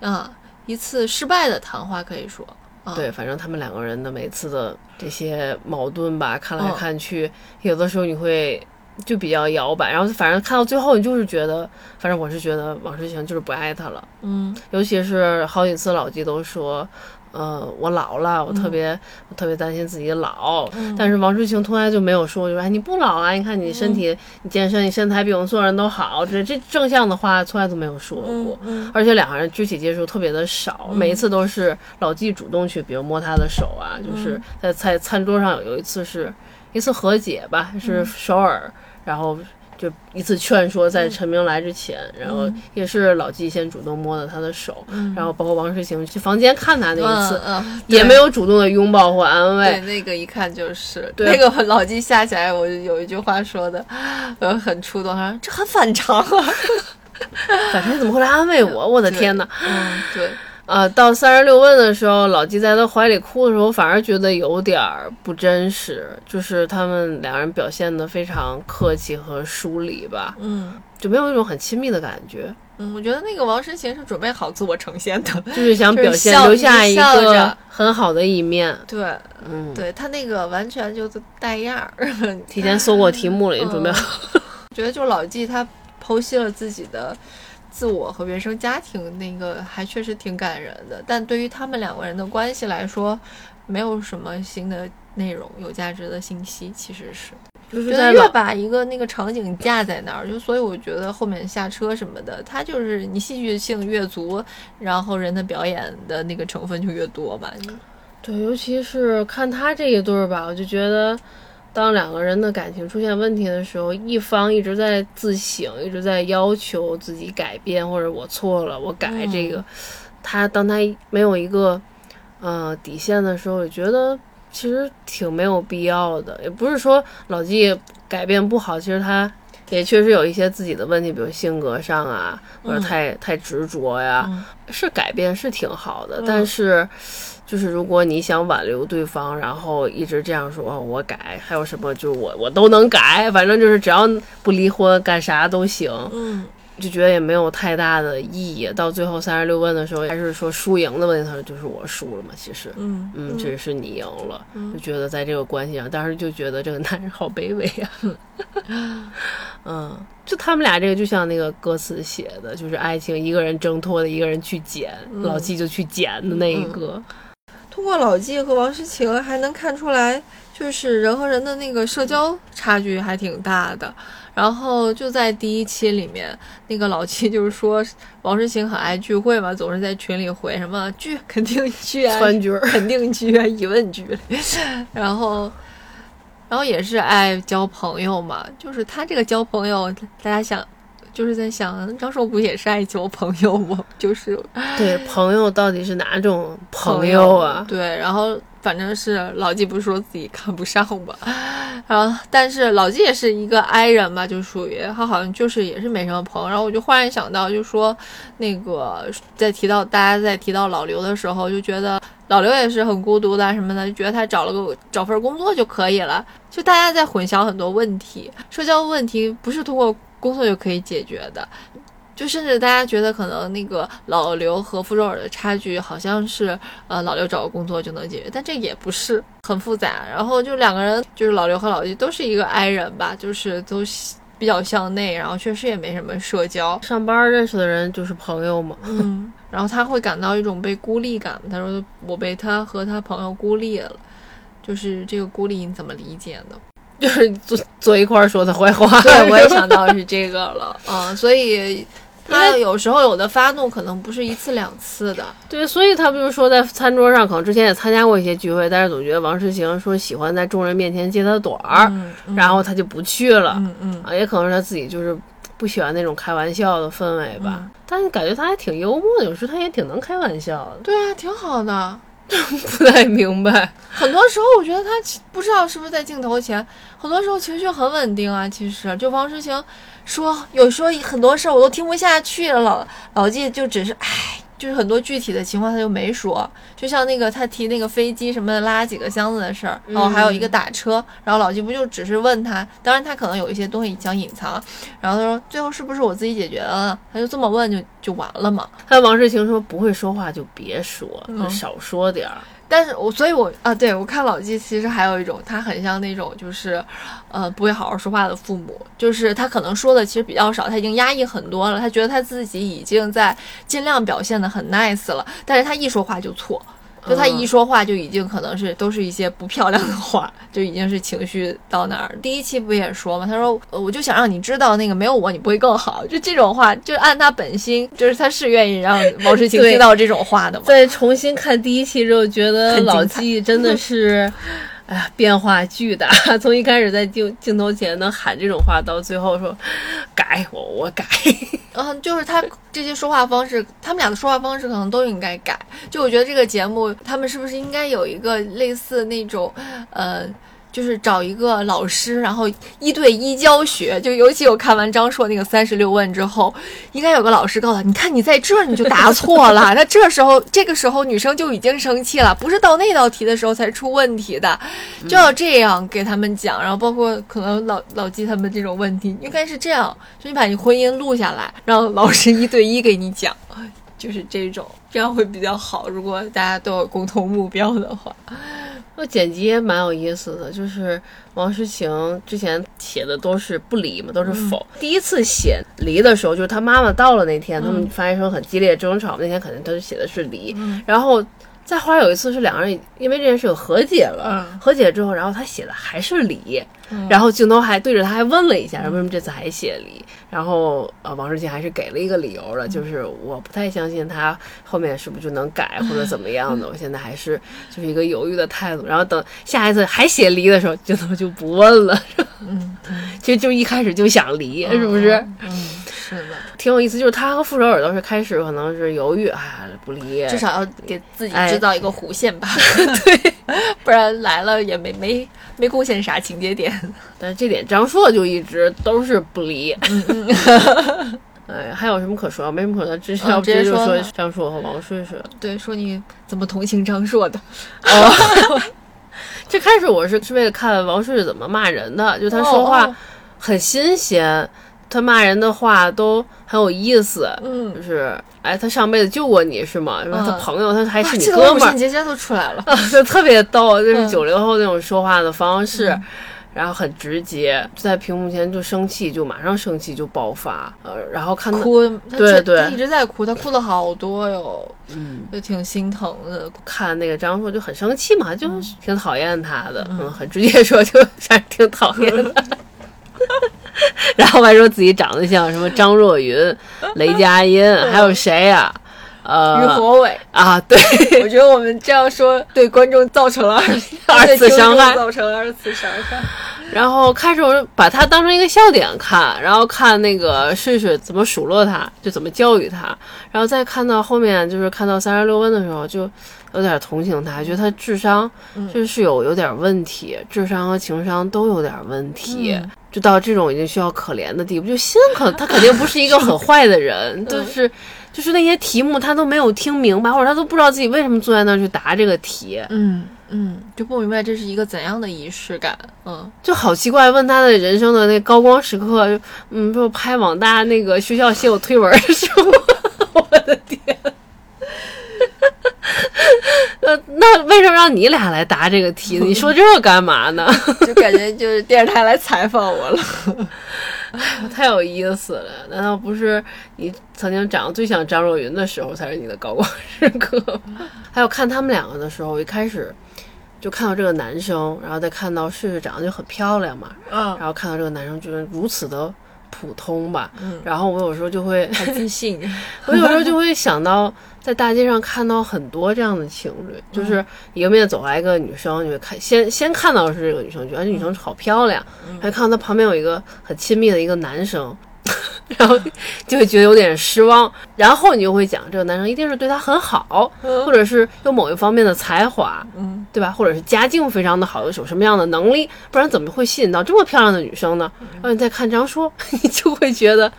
啊，一次失败的谈话可以说。啊、对，反正他们两个人的每次的这些矛盾吧，看来嗯。看去，有的时候你会就比较摇摆，然后反正看到最后，你就是觉得，反正我是觉得王诗晴就是不爱他了。嗯。尤其是好几次老纪都说，呃，我老了，我特别、我特别担心自己老。嗯。但是王诗晴从来就没有说，就说哎你不老啊，你看你身体，你健身，你身材比我们所有人都好，这这正向的话从来都没有说过。而且两个人肢体接触特别的少，每一次都是老纪主动去，比如摸他的手啊，就是在在餐桌上有有一次是一次和解吧，是首尔，然后就一次劝说，在陈明来之前，然后也是老纪先主动摸的他的手，然后包括王诗晴去房间看他那一次，嗯嗯，也没有主动的拥抱或安慰对慰。那个一看就是对那个老纪下起来，我就有一句话说的，呃，很触动，他说这很反常啊。(laughs) 反正你怎么会来安慰我？我的天呐！嗯，对，呃，到三十六问的时候，老纪在他怀里哭的时候，反而觉得有点儿不真实，就是他们两人表现的非常客气和疏离吧，嗯就没有一种很亲密的感觉，嗯，我觉得那个王诗晴是准备好自我呈现的。就是想 (laughs) 表现留下一个很好的一面。对，嗯，对他那个完全就是带样儿。提前搜过题目了，也准备好。(laughs) 我觉得就老纪他剖析了自己的自我和原生家庭，那个还确实挺感人的。但对于他们两个人的关系来说，没有什么新的内容、有价值的信息，其实是。就是觉得越把一个那个场景架在那儿，就所以我觉得后面下车什么的，它就是你戏剧性越足，然后人的表演的那个成分就越多嘛。对，尤其是看他这一对儿吧，我就觉得，当两个人的感情出现问题的时候，一方一直在自省，一直在要求自己改变，或者我错了，我改这个。他当他没有一个呃底线的时候，我觉得其实挺没有必要的。也不是说老纪改变不好，其实他。也确实有一些自己的问题，比如性格上啊，或者太、太执着呀，嗯是改变是挺好的，但是就是如果你想挽留对方，然后一直这样说，哦我改，还有什么就是我我都能改，反正就是只要不离婚，干啥都行，嗯，就觉得也没有太大的意义。到最后三十六问的时候，还是说输赢的问题，他说就是我输了嘛，其实。嗯嗯，只是你赢了，就觉得在这个关系上，当时就觉得这个男人好卑微啊。(laughs) 嗯，就他们俩这个就像那个歌词写的，就是爱情一个人挣脱的，一个人去捡，老纪就去捡的那一个。通过老纪和王诗晴还能看出来，就是人和人的那个社交差距还挺大的。然后就在第一期里面，那个老纪就是说王诗晴很爱聚会嘛，总是在群里回什么聚肯定聚啊，川剧儿肯定聚啊，(laughs) 疑问句。然后，然后也是爱交朋友嘛，就是他这个交朋友，大家想。就是在想，张硕不也是爱交朋友吗？(laughs) 就是对，朋友到底是哪种朋友啊？对，然后反正是老纪不是说自己看不上吧，(laughs) 然后但是老纪也是一个 i 人吧，就属于他好像就是也是没什么朋友。然后我就忽然想到，就说那个在提到大家在提到老刘的时候，就觉得老刘也是很孤独的什么的，就觉得他找了个找份工作就可以了。就大家在混淆很多问题，社交问题不是通过工作就可以解决的。就甚至大家觉得可能那个老刘和傅首尔的差距好像是呃老刘找个工作就能解决，但这也不是很复杂。然后就两个人，就是老刘和老纪都是一个 i 人吧，就是都比较向内，然后确实也没什么社交。上班认识的人就是朋友嘛。嗯，然后他会感到一种被孤立感。他说我被他和他朋友孤立了。就是这个孤立你怎么理解呢？就是坐坐一块儿说他坏话。对，我也想到 (laughs) 是这个了，嗯，所以他有时候有的发怒可能不是一次两次的，对，所以他不是说在餐桌上，可能之前也参加过一些聚会，但是总觉得王诗晴说喜欢在众人面前揭他的短儿，嗯嗯然后他就不去了。嗯嗯，啊，也可能是他自己就是不喜欢那种开玩笑的氛围吧。但是感觉他还挺幽默的，有时候他也挺能开玩笑的。对啊，挺好的。(laughs) 不太明白，很多时候我觉得他不知道是不是在镜头前，很多时候情绪很稳定啊。其实就王诗晴说，有时候很多事儿我都听不下去了，老老纪就只是唉。就是很多具体的情况他就没说，就像那个他提那个飞机什么拉几个箱子的事儿，然后还有一个打车，然后老季不就只是问他，当然他可能有一些东西想隐藏，然后他说最后是不是我自己解决了呢？他就这么问就就完了嘛。他王世晴说不会说话就别说，就嗯少说点儿。但是我所以我，啊，对我看老纪其实还有一种，他很像那种就是，呃，不会好好说话的父母，就是他可能说的其实比较少，他已经压抑很多了，他觉得他自己已经在尽量表现的很 nice 了，但是他一说话就错。就他一说话就已经可能是都是一些不漂亮的话，(laughs) 就已经是情绪到那儿。第一期不也说吗，他说呃我就想让你知道那个没有我你不会更好，就这种话，就按他本心，就是他是愿意让 (laughs) 毛诗晴听到这种话的嘛。再重新看第一期之后，觉得老纪真的是，变化巨大。(laughs) 从一开始在镜镜头前能喊这种话，到最后说改我我改。(laughs) 嗯，就是他这些说话方式，他们俩的说话方式可能都应该改。就我觉得这个节目，他们是不是应该有一个类似那种，呃。就是找一个老师，然后一对一教学。就尤其我看完张硕那个三十六问之后，应该有个老师告诉他：“你看你在这儿你就答错了，(laughs) 那这时候这个时候女生就已经生气了，不是到那道题的时候才出问题的，就要这样给他们讲。然后包括可能老老纪他们这种问题，应该是这样：就你把你婚姻录下来，让老师一对一给你讲，就是这种，这样会比较好。如果大家都有共同目标的话。”那剪辑也蛮有意思的，就是王诗晴之前写的都是不离嘛，都是否。第一次写离的时候，就是他妈妈到了那天，他们发生很激烈争吵，那天肯定他就写的是离，然后。再后来有一次是两个人因为这件事有和解了，嗯和解之后，然后他写的还是离，然后镜头还对着他还问了一下，为什么这次还写离？然后呃，王诗晴还是给了一个理由了，就是我不太相信他后面是不是就能改或者怎么样的，(laughs) 我现在还是就是一个犹豫的态度。然后等下一次还写离的时候，镜头就不问了，嗯，其实 (laughs) 就一开始就想离，是不是？嗯，是的，挺有意思，就是他和傅首尔都是开始可能是犹豫，哎呀不离，至少要给自己哎制造一个弧线吧，(laughs) 对，不然来了也没没没贡献啥情节点。但是这点张硕就一直都是不离。(laughs) 哎，还有什么可说？没什么可说，直接直接就说张硕和王睡睡。对，说你怎么同情张硕的？(laughs) 最开始我是是为了看王睡睡怎么骂人的，就他说话哦很新鲜，他骂人的话都很有意思。嗯就是哎，他上辈子救过你是吗？是吧？嗯他朋友，他还是你哥们儿限，结节都出来了。(laughs) 就特别逗，就是嗯九零后那种说话的方式。然后很直接，在屏幕前就生气，就马上生气就爆发，呃，然后看到哭，对对。他一直在哭，他哭了好多哟，嗯，就挺心疼的。看那个张硕就很生气嘛，就挺讨厌他的，嗯，很直接说就还是挺讨厌的。(laughs) 然后还说自己长得像什么张若昀、雷佳音，还有谁呀、于呃于国伟，啊，对，我觉得我们这样说对观众造成了二二次 (laughs) 伤害造成了二次伤害。(laughs) 然后开始我就把他当成一个笑点看，然后看那个睡睡怎么数落他，就怎么教育他，然后再看到后面就是看到三十六问的时候，就有点同情他，觉得他智商就是有有点问题，智商和情商都有点问题。就到这种已经需要可怜的地步，就心可他肯定不是一个很坏的人，就是就是那些题目他都没有听明白，或者他都不知道自己为什么坐在那儿去答这个题，嗯嗯，就不明白这是一个怎样的仪式感。嗯，就好奇怪。问他的人生的那高光时刻，就嗯，就拍网大那个学校写我推文的时候，(laughs) 我的天。呃，那为什么让你俩来答这个题呢？你说这干嘛呢？(laughs) 就感觉就是电视台来采访我了。(laughs) 太有意思了！难道不是你曾经长得最像张若昀的时候才是你的高光时刻？(laughs) 还有看他们两个的时候，我一开始就看到这个男生，然后再看到睡睡长得就很漂亮嘛，嗯然后看到这个男生就是如此的普通吧，嗯，然后我有时候就会，很自信，(laughs) 我有时候就会想到在大街上看到很多这样的情侣，就是迎面走来一个女生，你会看先先看到的是这个女生，觉得这女生好漂亮，还看到她旁边有一个很亲密的一个男生。(laughs) 然后就会觉得有点失望，然后你就会讲这个男生一定是对她很好，或者是有某一方面的才华，嗯，对吧？或者是家境非常的好，有什么样的能力，不然怎么会吸引到这么漂亮的女生呢？然后你再看张硕，你就会觉得，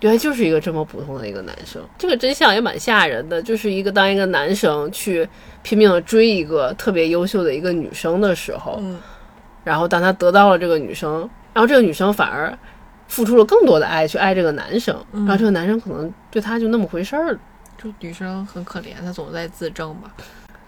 原来就是一个这么普通的一个男生。这个真相也蛮吓人的，就是一个当一个男生去拼命的追一个特别优秀的一个女生的时候，嗯然后当他得到了这个女生，然后这个女生反而付出了更多的爱去爱这个男生，然后这个男生可能对他就那么回事儿。就女生很可怜，她总在自证吧。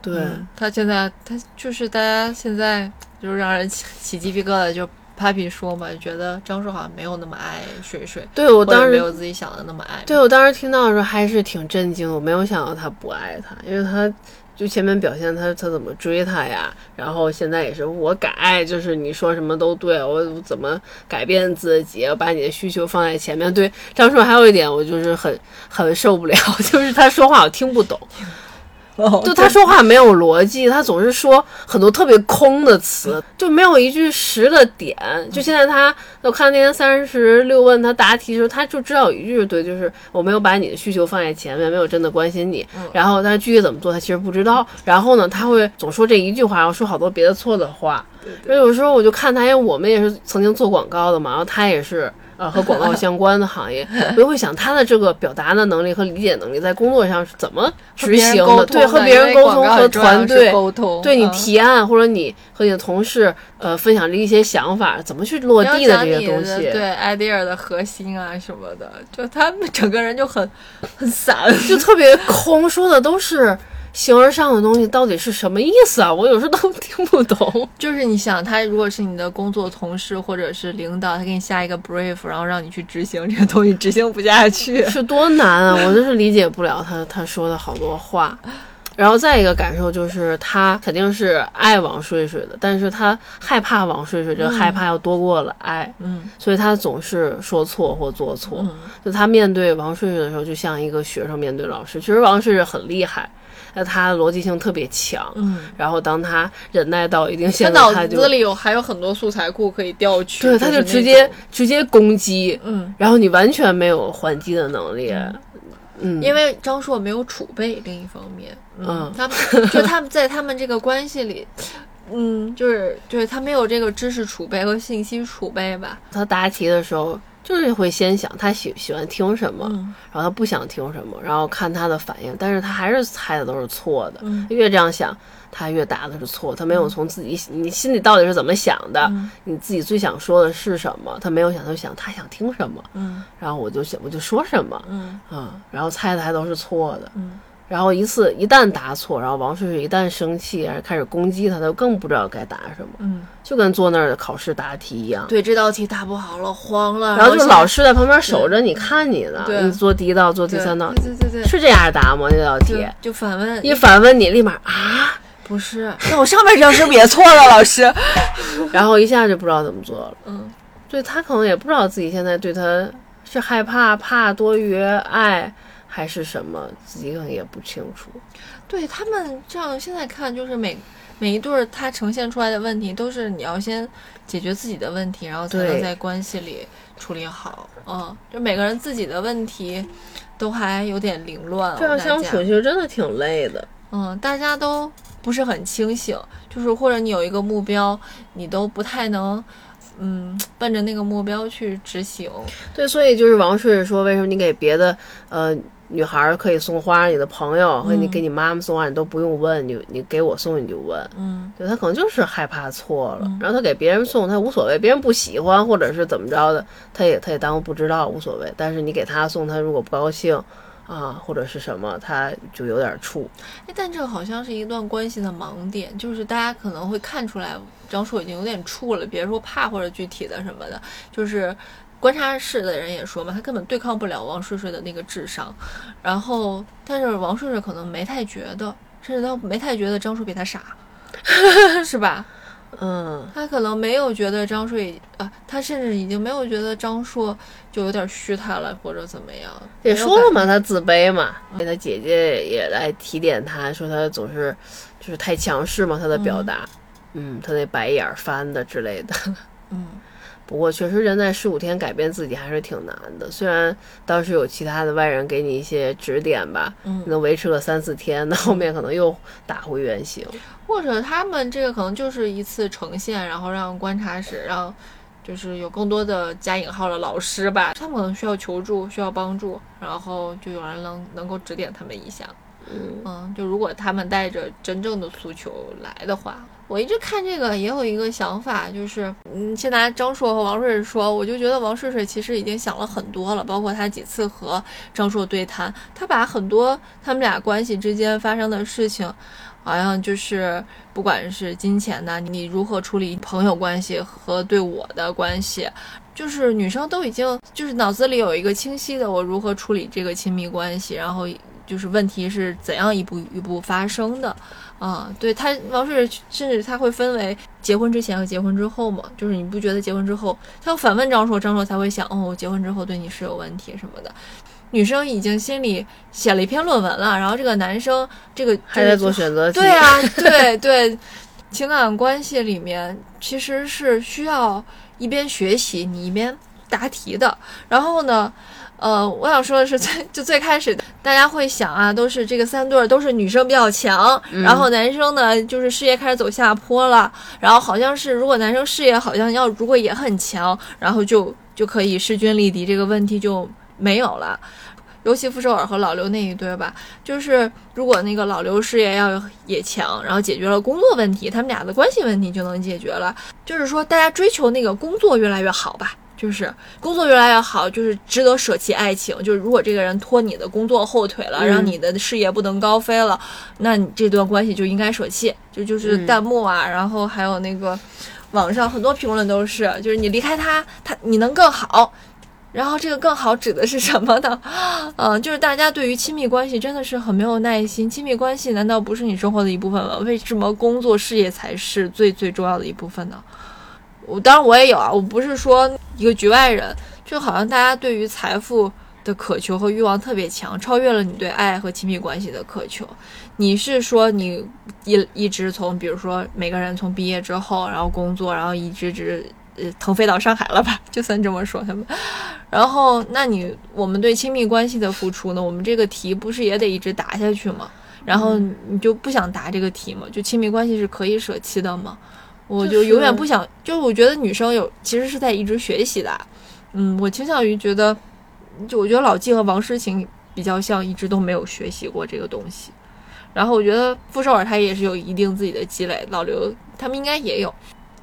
对，嗯她现在她就是大家现在就是让人起起鸡皮疙瘩，就 Papi 说嘛，觉得张硕好像没有那么爱水水，对我当时没有自己想的那么爱。对我当时听到的时候还是挺震惊的，我没有想到他不爱他，因为他就前面表现他他怎么追他呀，然后现在也是我改，就是你说什么都对我怎么改变自己，把你的需求放在前面。对张硕还有一点我就是很很受不了，(laughs) 就是他说话我听不懂。哦就他说话没有逻辑，他总是说很多特别空的词，就没有一句实的点。就现在他，我看那天三十六问他答题的时候，他就知道有一句是对，就是我没有把你的需求放在前面，没有真的关心你。然后，但是具体怎么做，他其实不知道。然后呢，他会总说这一句话，然后说好多别的错的话。所以有时候我就看他，因为我们也是曾经做广告的嘛，然后他也是。呃，和广告相关的行业，我就会想他的这个表达的能力和理解能力，在工作上是怎么执行的？对，和别人沟通和团队沟通，对你嗯提案或者你和你的同事呃分享这一些想法，怎么去落地的这些东西？对 idea 的核心啊什么的，就他们整个人就很很散，就特别空，说的都是形而上的东西，到底是什么意思啊？我有时候都 (laughs) 听不懂。就是你想，他如果是你的工作同事或者是领导，他给你下一个 brief，然后让你去执行这个东西，执行不下去。是多难啊！我就是理解不了他他说的好多话。然后再一个感受就是，他肯定是爱王睡睡的，但是他害怕王睡睡，这害怕要多过了爱，嗯所以他总是说错或做错。嗯就他面对王睡睡的时候，就像一个学生面对老师。其实王睡睡很厉害，那他逻辑性特别强。嗯，然后当他忍耐到一定他限度，他脑子里有还有很多素材库可以调取，对，他就就是直接直接攻击，嗯。然后你完全没有还击的能力。嗯，因为张硕没有储备，另一方面，嗯。他们就他们在他们这个关系里，(laughs) 嗯，就是对他没有这个知识储备和信息储备吧，他答题的时候，就是会先想他喜喜欢听什么，嗯。然后他不想听什么，然后看他的反应，但是他还是猜的都是错的。嗯。越这样想，他越答的是错，他没有从自己你心里到底是怎么想的，嗯。你自己最想说的是什么，他没有想，他就想他想听什么，嗯。然后我就想我就说什么，嗯。嗯，然后猜的还都是错的。嗯然后一次一旦答错，然后王睡睡一旦生气，开始攻击他，他就更不知道该答什么，嗯，就跟坐那儿考试答题一样。对，这道题答不好了，慌了，然后就老师在旁边守着你看你呢，对你做第一道，做第三道，对对对对，是这样答吗？那道题就就反问，一反问你，立马啊，不是，那我上面这道是不是也错了，老师？(laughs) 然后一下就不知道怎么做了。嗯，对他可能也不知道自己现在对他是害怕、怕多于爱还是什么，自己可能也不清楚。对他们这样现在看，就是每每一对儿他呈现出来的问题，都是你要先解决自己的问题，然后才能在关系里处理好。嗯，就每个人自己的问题都还有点凌乱。这样相处其实真的挺累的。嗯，大家都不是很清醒，就是或者你有一个目标，你都不太能。嗯，奔着那个目标去执行，对，所以就是王睡睡说，为什么你给别的呃女孩儿可以送花，你的朋友和你给你妈妈送花，你都不用问，你你给我送你就问。嗯对他可能就是害怕错了，然后他给别人送，他无所谓，别人不喜欢或者是怎么着的，他也他也当不知道，无所谓。但是你给他送，他如果不高兴啊，或者是什么，他就有点怵。哎，但这好像是一段关系的盲点，就是大家可能会看出来张硕已经有点怵了，别说怕或者具体的什么的，就是观察室的人也说嘛，他根本对抗不了王睡睡的那个智商，然后但是王睡睡可能没太觉得，甚至他没太觉得张硕比他傻，(laughs) 是吧？嗯，他可能没有觉得张硕已啊，他甚至已经没有觉得张硕就有点虚他了，或者怎么样。也说了嘛，他自卑嘛，他姐姐也来提点他，说他总是就是太强势嘛，他的表达，嗯，他那白眼翻的之类的。(laughs) 嗯，不过确实人在十五天改变自己还是挺难的，虽然当时有其他的外人给你一些指点吧，嗯能维持个三四天，那后面可能又打回原形。或者他们这个可能就是一次呈现，然后让观察室让。就是有更多的加引号的老师吧，他们可能需要求助，需要帮助，然后就有人能能够指点他们一下。嗯嗯，就如果他们带着真正的诉求来的话，我一直看这个也有一个想法，就是嗯，先拿张硕和王睡睡说，我就觉得王睡睡其实已经想了很多了，包括他几次和张硕对谈，他把很多他们俩关系之间发生的事情，好像就是不管是金钱呐，你如何处理朋友关系和对我的关系。就是女生都已经就是脑子里有一个清晰的我如何处理这个亲密关系，然后就是问题是怎样一步一步发生的，啊，对他王睡甚至他会分为结婚之前和结婚之后嘛，就是你不觉得结婚之后，他要反问张硕，张硕才会想，哦，我结婚之后对你是有问题什么的。女生已经心里写了一篇论文了，然后这个男生这个还在做选择题。对啊，对对，情感关系里面其实是需要一边学习你一边答题的。然后呢，呃，我想说的是最 (laughs) 就最开始大家会想啊，都是这个三对儿都是女生比较强，然后男生呢就是事业开始走下坡了，然后好像是如果男生事业好像要如果也很强，然后就就可以势均力敌，这个问题就没有了。尤其傅首尔和老刘那一对吧，就是如果那个老刘事业要也强，然后解决了工作问题，他们俩的关系问题就能解决了。就是说，大家追求那个工作越来越好吧，就是工作越来越好，就是值得舍弃爱情。就是如果这个人拖你的工作后腿了，嗯让你的事业不能高飞了，那你这段关系就应该舍弃。就就是嗯弹幕啊，然后还有那个网上很多评论都是，就是你离开他，他你能更好。然后这个更好指的是什么呢？(laughs) 嗯，就是大家对于亲密关系真的是很没有耐心。亲密关系难道不是你生活的一部分吗？为什么工作事业才是最最重要的一部分呢？我当然我也有啊，我不是说一个局外人，就好像大家对于财富的渴求和欲望特别强，超越了你对爱和亲密关系的渴求。你是说你一一直从，比如说每个人从毕业之后，然后工作，然后一直直呃腾飞到上海了吧？就算这么说他们。然后，那你我们对亲密关系的付出呢？我们这个题不是也得一直答下去吗？然后你就不想答这个题吗？就亲密关系是可以舍弃的吗？我就就是永远不想，就是我觉得女生有其实是在一直学习的。嗯，我倾向于觉得，就我觉得老纪和王诗晴比较像，一直都没有学习过这个东西。然后我觉得傅首尔他也是有一定自己的积累，老刘他们应该也有。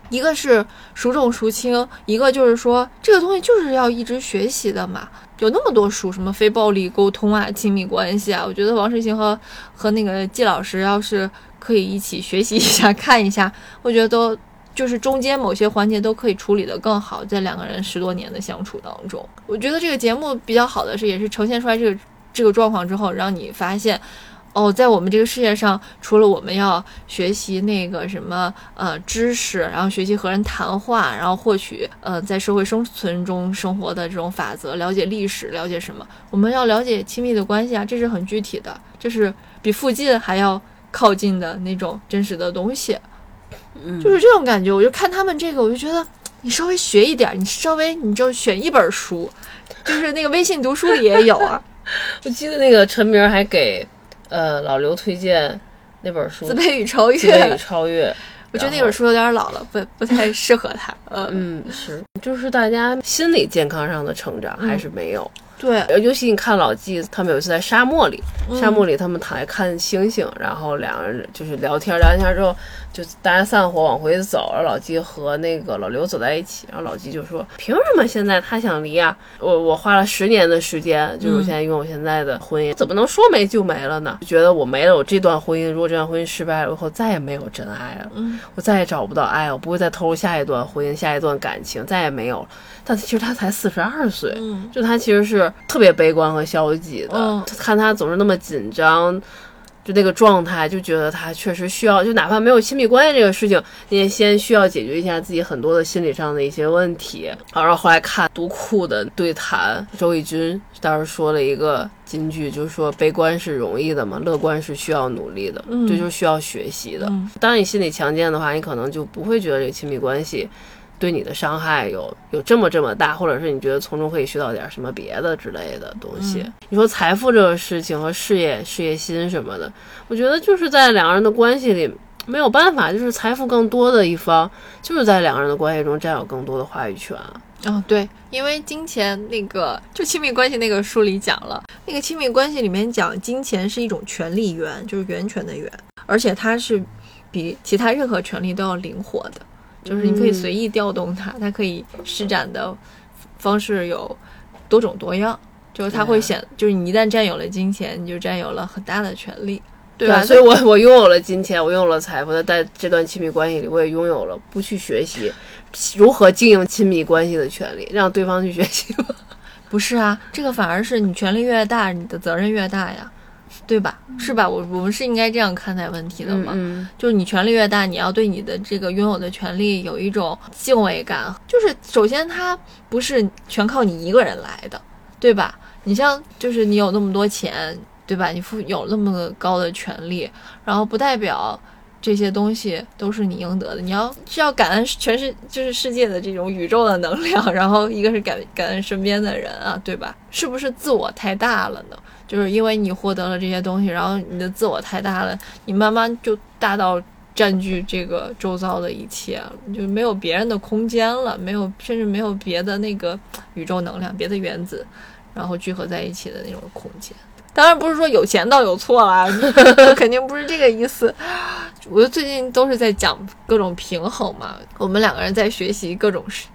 一个是孰重孰轻，一个就是说这个东西就是要一直学习的嘛。有那么多书，什么非暴力沟通啊、亲密关系啊，我觉得王诗晴和和那个季老师要是可以一起学习一下、(laughs) 看一下，我觉得都就是中间某些环节都可以处理得更好。在两个人十多年的相处当中，我觉得这个节目比较好的是，也是呈现出来这个这个状况之后，让你发现。哦，在我们这个世界上，除了我们要学习那个什么呃知识，然后学习和人谈话，然后获取呃在社会生存中生活的这种法则，了解历史，了解什么，我们要了解亲密的关系啊，这是很具体的，这是比附近还要靠近的那种真实的东西，嗯，就是这种感觉。我就看他们这个，我就觉得你稍微学一点，你稍微你就选一本书，就是那个微信读书里也有啊，(laughs) 我记得那个陈明还给呃老刘推荐那本书自卑与超越《自卑与。超越》，(laughs) 我觉得那本书有点老了，不不太适合他。嗯，嗯，是，就是大家心理健康上的成长还是没有。对，呃尤其你看老纪，他们有一次在沙漠里，嗯沙漠里他们躺下看星星，然后两个人就是聊天，聊完天之后就大家散伙往回走，然后老纪和那个老刘走在一起，然后老纪就说：“凭什么现在他想离啊？我我花了十年的时间，就是我现在拥有现在的婚姻，怎么能说没就没了呢？觉得我没了我这段婚姻，如果这段婚姻失败了以后，再也没有真爱了。嗯我再也找不到爱，我不会再投入下一段婚姻、下一段感情，再也没有了。但其实他才四十二岁，嗯就他其实是特别悲观和消极的。嗯看他总是那么紧张，就那个状态，就觉得他确实需要，就哪怕没有亲密关系这个事情，你也先需要解决一下自己很多的心理上的一些问题。然后后来看读库的对谈，周轶君当时说了一个金句，就是说悲观是容易的嘛，乐观是需要努力的，这就是需要学习的。当你心理强健的话，你可能就不会觉得这个亲密关系。对你的伤害有有这么这么大，或者是你觉得从中可以学到点什么别的之类的东西？你说财富这个事情和事业、事业心什么的，我觉得就是在两个人的关系里没有办法，就是财富更多的一方就是在两个人的关系中占有更多的话语权。嗯，对，因为金钱那个就亲密关系那个书里讲了，那个亲密关系里面讲金钱是一种权利源，就是源泉的源，而且它是比其他任何权利都要灵活的。就是你可以随意调动它，它可以施展的方式有多种多样。就是它会显，就是你一旦占有了金钱，你就占有了很大的权利，对吧？所以我我拥有了金钱，我拥有了财富，在这段亲密关系里，我也拥有了不去学习如何经营亲密关系的权利，让对方去学习。(laughs) 不是啊，这个反而是你权力越大，你的责任越大呀。对吧？是吧？我我们是应该这样看待问题的嘛？就是你权力越大，你要对你的这个拥有的权利有一种敬畏感。就是首先，它不是全靠你一个人来的，对吧？你像，就是你有那么多钱，对吧？你富有那么高的权利，然后不代表这些东西都是你应得的。你要是要感恩全世就是世界的这种宇宙的能量，然后一个是感感恩身边的人啊，对吧？是不是自我太大了呢？就是因为你获得了这些东西，然后你的自我太大了，你慢慢就大到占据这个周遭的一切，就没有别人的空间了，没有甚至没有别的那个宇宙能量、别的原子，然后聚合在一起的那种空间。当然不是说有钱倒有错啦，(laughs) 肯定不是这个意思。我最近都是在讲各种平衡嘛，我们两个人在学习各种事。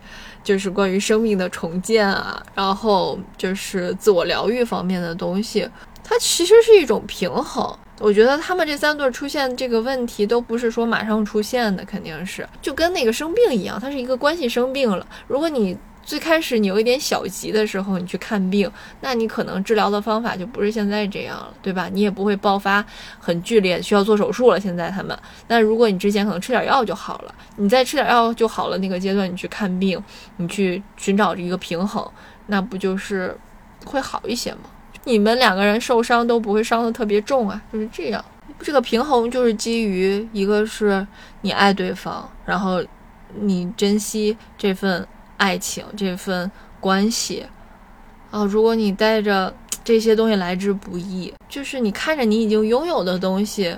就是关于生命的重建啊，然后就是自我疗愈方面的东西，它其实是一种平衡。我觉得他们这三对出现这个问题都不是说马上出现的，肯定是就跟那个生病一样，它是一个关系生病了。如果你最开始你有一点小急的时候，你去看病，那你可能治疗的方法就不是现在这样了，对吧？你也不会爆发很剧烈，需要做手术了。现在他们，那如果你之前可能吃点药就好了，你再吃点药就好了。那个阶段你去看病，你去寻找一个平衡，那不就是会好一些吗？你们两个人受伤都不会伤的特别重啊，就是这样。这个平衡就是基于一个是你爱对方，然后你珍惜这份。爱情这份关系，啊，如果你带着这些东西来之不易，就是你看着你已经拥有的东西，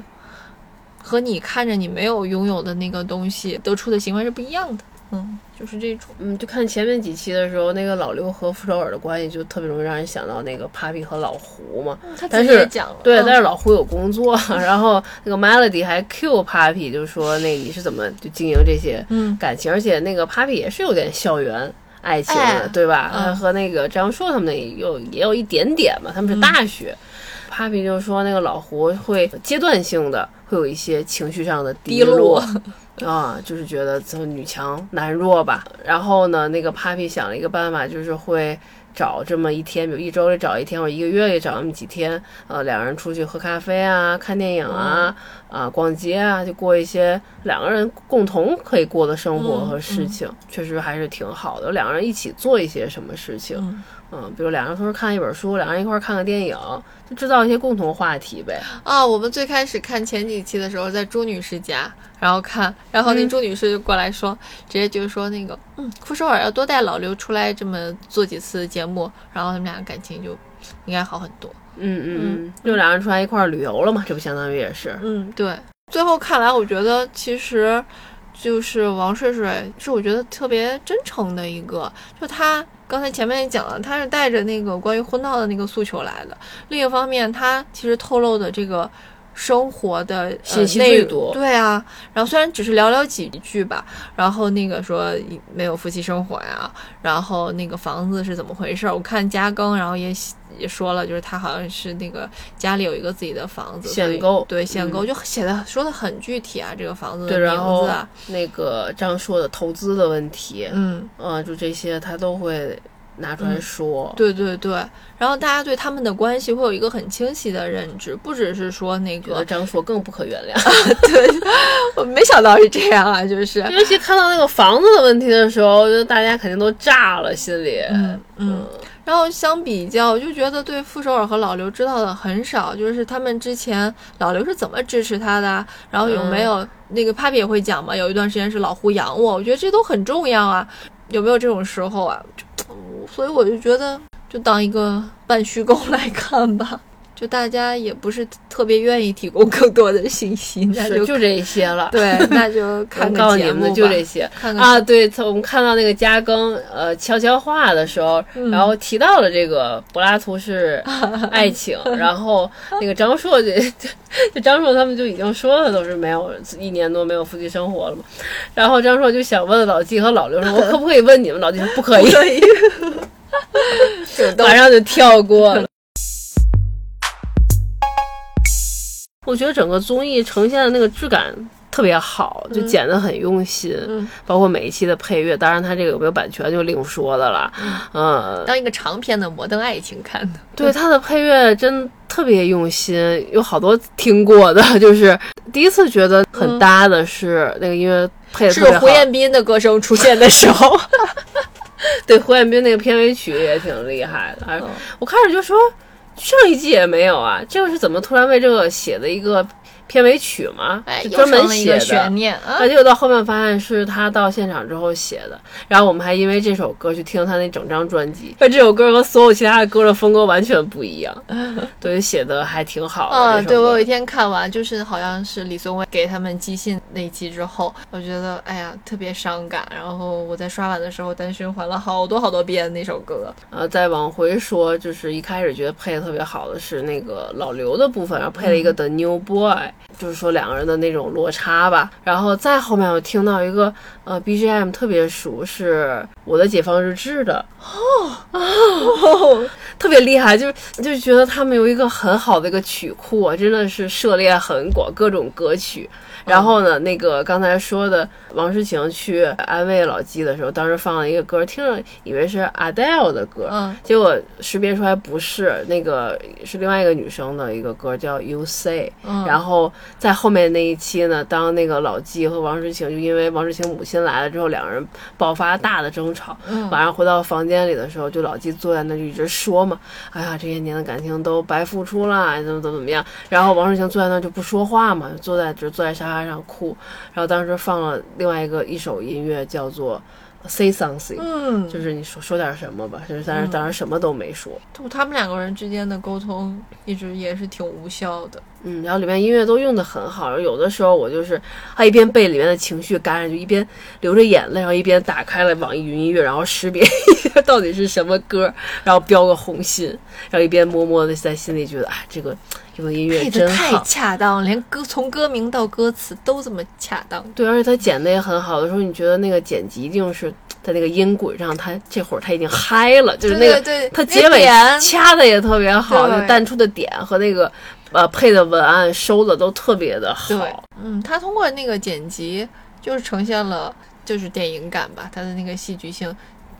和你看着你没有拥有的那个东西得出的行为是不一样的。嗯，就是这种。嗯，就看前面几期的时候，那个老刘和傅首尔的关系就特别容易让人想到那个 Papi 和老胡嘛。他自己也讲了。对，但是老胡有工作，(laughs) 然后那个 Melody 还 Q Papi，就是说那你是怎么就经营这些感情？而且那个 Papi 也是有点校园爱情的，对吧？他和那个张硕他们也有也有一点点嘛，他们是大学。Papi 就说那个老胡会阶段性的会有一些情绪上的低落。啊，就是觉得这女强男弱吧。然后呢，那个 Papi 想了一个办法，就是会找这么一天，比如一周里找一天，或者一个月里找那么几天，呃，两个人出去喝咖啡啊，看电影啊，啊，逛街啊，就过一些两个人共同可以过的生活和事情，确实还是挺好的。两个人一起做一些什么事情。嗯，比如两个人同时看一本书，两个人一块儿看个电影，就制造一些共同话题呗。啊，我们最开始看前几期的时候，在朱女士家，然后看，然后那朱女士就过来说，直接就是说那个，嗯，傅首尔要多带老刘出来这么做几次节目，然后他们俩感情就应该好很多。嗯嗯嗯，就两人出来一块儿旅游了嘛，这不相当于也是。嗯，对。最后看来，我觉得其实就是王睡睡是我觉得特别真诚的一个，就他。刚才前面也讲了，他是带着那个关于婚闹的那个诉求来的。另一方面，他其实透露的这个生活的信息最多。对啊，然后虽然只是寥寥几句吧，然后那个说没有夫妻生活呀，然后那个房子是怎么回事？我看加更，然后也也说了，就是他好像是那个家里有一个自己的房子，限购，对限购，就写的说的很具体啊，这个房子的名字啊，那个张硕的投资的问题，嗯，呃，就这些他都会拿出来说。对对对，然后大家对他们的关系会有一个很清晰的认知，不只是说那个，张硕更不可原谅，(laughs) 对我没想到是这样啊，就是，尤其看到那个房子的问题的时候，我觉得大家肯定都炸了，心里。嗯嗯。然后相比较，我就觉得对傅首尔和老刘知道的很少，就是他们之前老刘是怎么支持他的啊，然后有没有、那个 Papi 也会讲嘛，有一段时间是老胡养我，我觉得这都很重要啊，有没有这种时候啊？所以我就觉得，就当一个半虚构来看吧。就大家也不是特别愿意提供更多的信息，那就就这些了。对，那就 (laughs) 我看告诉你们的就这些看看啊。对，从我们看到那个加更呃悄悄话的时候，嗯然后提到了这个柏拉图式 (laughs) 爱情，然后那个张硕就 (laughs) 就张硕他们就已经说了都是没有一年多没有夫妻生活了嘛，然后张硕就想问老季和老刘说，我可不可以问你们？老季说不可以，可以，马上就跳过了。我觉得整个综艺呈现的那个质感特别好，就剪得很用心，嗯包括每一期的配乐。当然，它这个有没有版权就另说的了。嗯，当一个长篇的摩登爱情看的。对，它的配乐真特别用心，有好多听过的，(laughs) 就是第一次觉得很搭的是那个音乐配的是胡。彦斌的歌声出现的时候，(laughs) 对，胡彦斌那个片尾曲也挺厉害的。还嗯我开始就说上一季也没有啊，这个是怎么突然为这个写的一个片尾曲吗？哎，专门写的。悬念啊啊，！结果到后面发现是他到现场之后写的，然后我们还因为这首歌去听他那整张专辑，但这首歌和所有其他的歌的风格完全不一样，(laughs) 对，写的还挺好的。啊，这首歌对我有一天看完，就是好像是李松蔚给他们寄信那一期之后，我觉得哎呀特别伤感。然后我在刷碗的时候单循环了好多好多遍那首歌。呃，再往回说，就是一开始觉得配的特别好的是那个老刘的部分，然后配了一个 The New Boy，、就是说两个人的那种落差吧。然后再后面我听到一个呃 BGM 特别熟，是我的解放日志的哦特别厉害，就是就觉得他们有一个很好的一个曲库啊，真的是涉猎很广，各种歌曲。然后呢，那个刚才说的王诗晴去安慰老纪的时候，当时放了一个歌，听着以为是 Adele 的歌，嗯结果识别出来不是，那个是另外一个女生的一个歌，叫 You Say。嗯，然后在后面那一期呢，当那个老纪和王诗晴就因为王诗晴母亲来了之后，两个人爆发大的争吵。嗯晚上回到房间里的时候，就老纪坐在那就一直说嘛，哎呀，这些年的感情都白付出了，怎么怎么怎么样。然后王诗晴坐在那就不说话嘛，坐在只坐在沙发上哭。然后当时放了另外一个一首音乐，叫做 Say Something。嗯，就是你说说点什么吧，就是但是当然什么都没说，就他们两个人之间的沟通一直也是挺无效的。嗯，然后里面音乐都用的很好，有的时候我就是啊一边被里面的情绪感染，就一边流着眼泪，然后一边打开了网易云音乐，然后识别一下到底是什么歌，然后标个红心，然后一边默默的在心里觉得啊这个这个音乐真配的太。恰当，连歌从歌名到歌词都这么恰当。对，而且他剪的也很好的时候，你觉得那个剪辑一定是在那个音轨上，他这会儿他已经嗨了，就是那个对他结尾掐的也特别好，对那淡出的点和那个呃配的文案收的都特别的好对好。，嗯，他通过那个剪辑，就是呈现了就是电影感吧，他的那个戏剧性。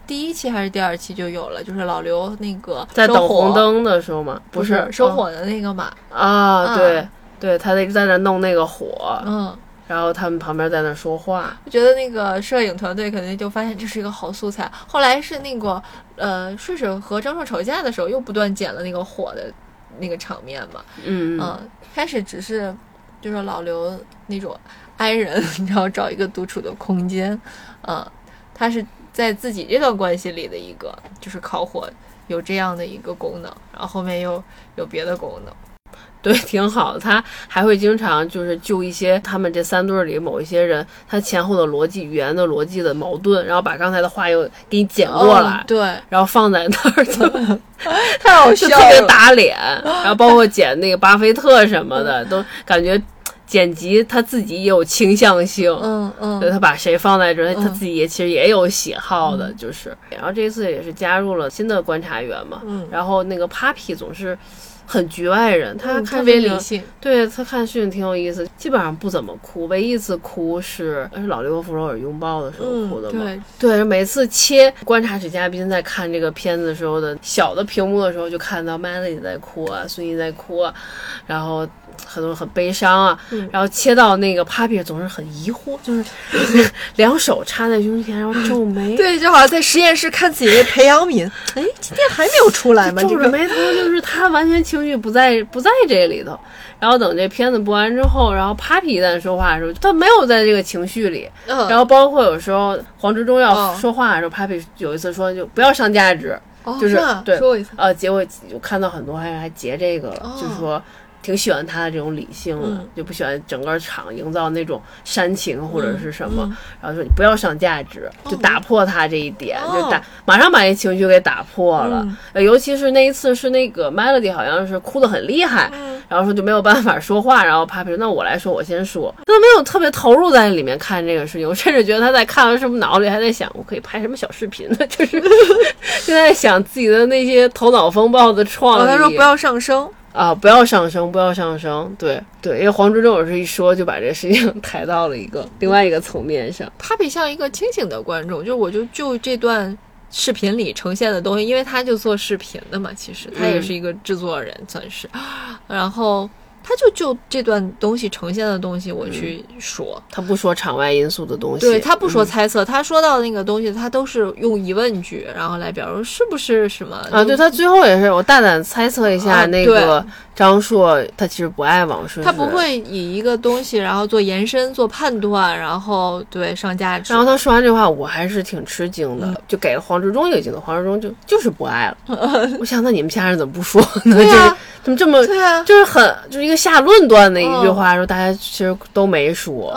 第一期还是第二期就有了，就是老刘那个在等红，灯的时候嘛？不是生火的那个嘛，啊，嗯对对，他在在那弄那个火，嗯，然后他们旁边在那说话。我觉得那个摄影团队肯定就发现这是一个好素材。后来是那个呃，顺顺和张硕吵架的时候，又不断剪了那个火的那个场面嘛，嗯嗯，开始只是就是老刘那种 i 人，(laughs) 然后找一个独处的空间，嗯，他是在自己这段关系里的一个就是烤火有这样的一个功能，然后后面又有别的功能，(laughs) 对，挺好的。他还会经常就是就一些他们这三对儿里某一些人，他前后的逻辑、语言的逻辑的矛盾，然后把刚才的话又给你捡过来，嗯对，然后放在那儿，就 (laughs) (laughs) 太好就特别打脸。然后包括剪那个巴菲特什么的，都感觉剪辑他自己也有倾向性。嗯嗯，对他把谁放在这儿，他嗯自己也其实也有喜好的，就是。然后这次也是加入了新的观察员嘛，嗯然后那个 Papi 总是很局外人，他嗯特别理性。对他看事情挺有意思，基本上不怎么哭，唯一一次哭是是老刘和弗首尔拥抱的时候哭的嘛。嗯对，对，每次切观察室嘉宾在看这个片子的时候的小的屏幕的时候，就看到 Melody 在哭啊，孙怡在哭啊，然后很多人很悲伤啊，嗯。然后切到那个 Papi 总是很疑惑，就是 (laughs) 两手插在胸前，然后皱眉，(laughs) 对，就好像在实验室看自己的培养皿，(laughs) 哎，今天还没有出来吗？皱着眉头，就是他完全情绪不在不在这里头。然后等这片子播完之后，然后 Papi 一旦说话的时候，他没有在这个情绪里。嗯，然后包括有时候黄执中要哦说话的时候、p a p i 有一次说就不要上价值，哦就是吧对说我一次，呃，结果我看到很多还还截这个了，哦。就是说挺喜欢他的这种理性的，嗯。就不喜欢整个场营造那种煽情或者是什么，嗯然后说你不要上价值，就打破他这一点，哦。就打马上把那情绪给打破了。尤其是那一次是那个 Melody 好像是哭得很厉害，嗯。然后说就没有办法说话，然后 Papi 说那我来说，我先说，他都没有特别投入在里面看这个事情，我甚至觉得他在看完是不是脑里还在想我可以拍什么小视频呢，(laughs) 就是 (laughs) 就在想自己的那些头脑风暴的创意。哦，他说不要上升，啊，不要上升，不要上升，对。对，因为黄执中老师一说就把这事情抬到了一个另外一个层面上。Papi 像一个清醒的观众，就我就就这段视频里呈现的东西，因为他就做视频的嘛，其实他也是一个制作人，算是，然后他就就这段东西呈现的东西，我去说，他不说场外因素的东西，对他不说嗯猜测，他说到那个东西，他都是用疑问句，然后来表示是不是什么啊，对他最后也是，我大胆猜测一下，啊那个张硕他其实不爱王顺，他不。会以一个东西然后做延伸、做判断，然后对上价值。然后他说完这话，我还是挺吃惊的，嗯就给了黄志忠一个镜头，黄志忠就就是不爱了。(laughs) 我想，那你们家人怎么不说呢？对就是啊怎么这么对啊，就是很就是一个下论断的一句话，说大家其实都没说，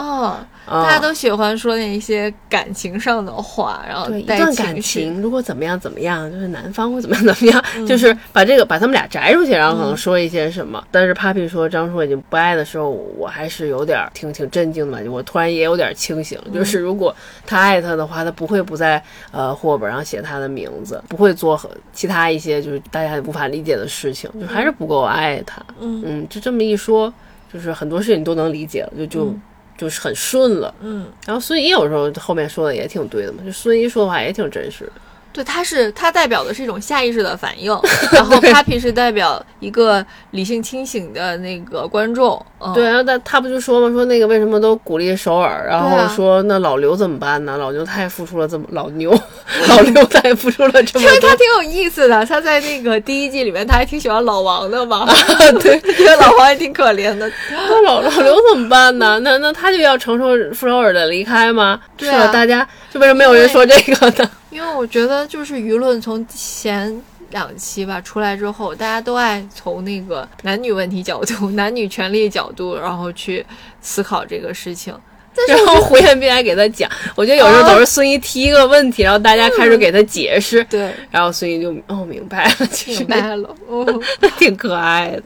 大家都喜欢说那一些感情上的话，然后对一段感情如果怎么样怎么样，就是男方会怎么样怎么样，嗯就是把这个把他们俩摘出去，然后可能说一些什么。但是 Papi 说张硕已经不爱的时候，我还是有点儿挺挺震惊的吧，我突然也有点清醒，嗯就是如果他爱他的话，他不会不在呃户口本上写他的名字，不会做其他一些就是大家无法理解的事情，就还是不够爱他。嗯嗯，就这么一说，就是很多事情都能理解了，就就。嗯就是很顺了，嗯，然后孙怡有时候后面说的也挺对的嘛，就孙怡说的话也挺真实的。对，他是他代表的是一种下意识的反应，(laughs) 然后 Papi 是代表一个理性清醒的那个观众。嗯、对，然后他他不就说嘛，说那个为什么都鼓励首尔，然后说那老刘怎么办呢？老刘他也付出了这么老牛，老刘他也付出了这么多因为他。挺有意思的，他在那个第一季里面，他还挺喜欢老王的嘛，(laughs) 对，觉得老王也挺可怜的。(laughs) 那老老刘怎么办呢？那那他就要承受傅首尔的离开吗？对啊是吧？大家就为什么没有人说这个呢？因为我觉得就是舆论从前两期吧出来之后，大家都爱从那个男女问题角度、(laughs) 男女权利角度，然后去思考这个事情。然后胡彦斌还给他讲，我觉得有时候总是孙怡提一个问题，然后大家开始给他解释，对，然后孙怡就哦明白了，其实明白了。哦，(laughs) 那挺可爱的。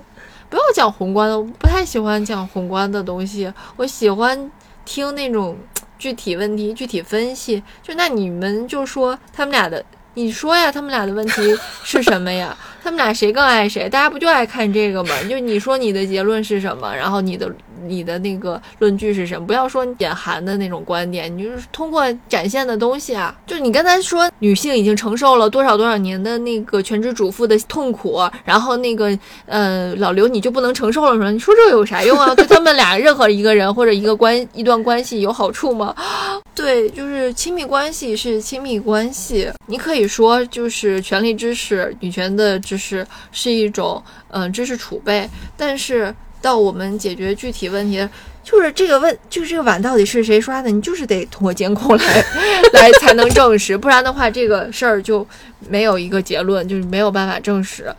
不要讲宏观的，我不太喜欢讲宏观的东西，我喜欢听那种具体问题、具体分析。就那你们就说他们俩的，你说呀，他们俩的问题是什么呀？他们俩谁更爱谁？大家不就爱看这个吗？就你说你的结论是什么，然后你的你的那个论据是什么？不要说你点韩的那种观点，你就是通过展现的东西啊。就你刚才说女性已经承受了多少多少年的那个全职主妇的痛苦，然后那个呃老刘你就不能承受了吗？你说这有啥用啊？对他们俩任何一个人或者一个关一段关系有好处吗？(laughs) 对，就是亲密关系是亲密关系，你可以说就是权力知识、女权的识是一种嗯、呃知识储备，但是到我们解决具体问题，就是这个问，就是这个碗到底是谁刷的，你就是得通过监控来 (laughs) 来才能证实，不然的话这个事儿就没有一个结论，就是没有办法证实。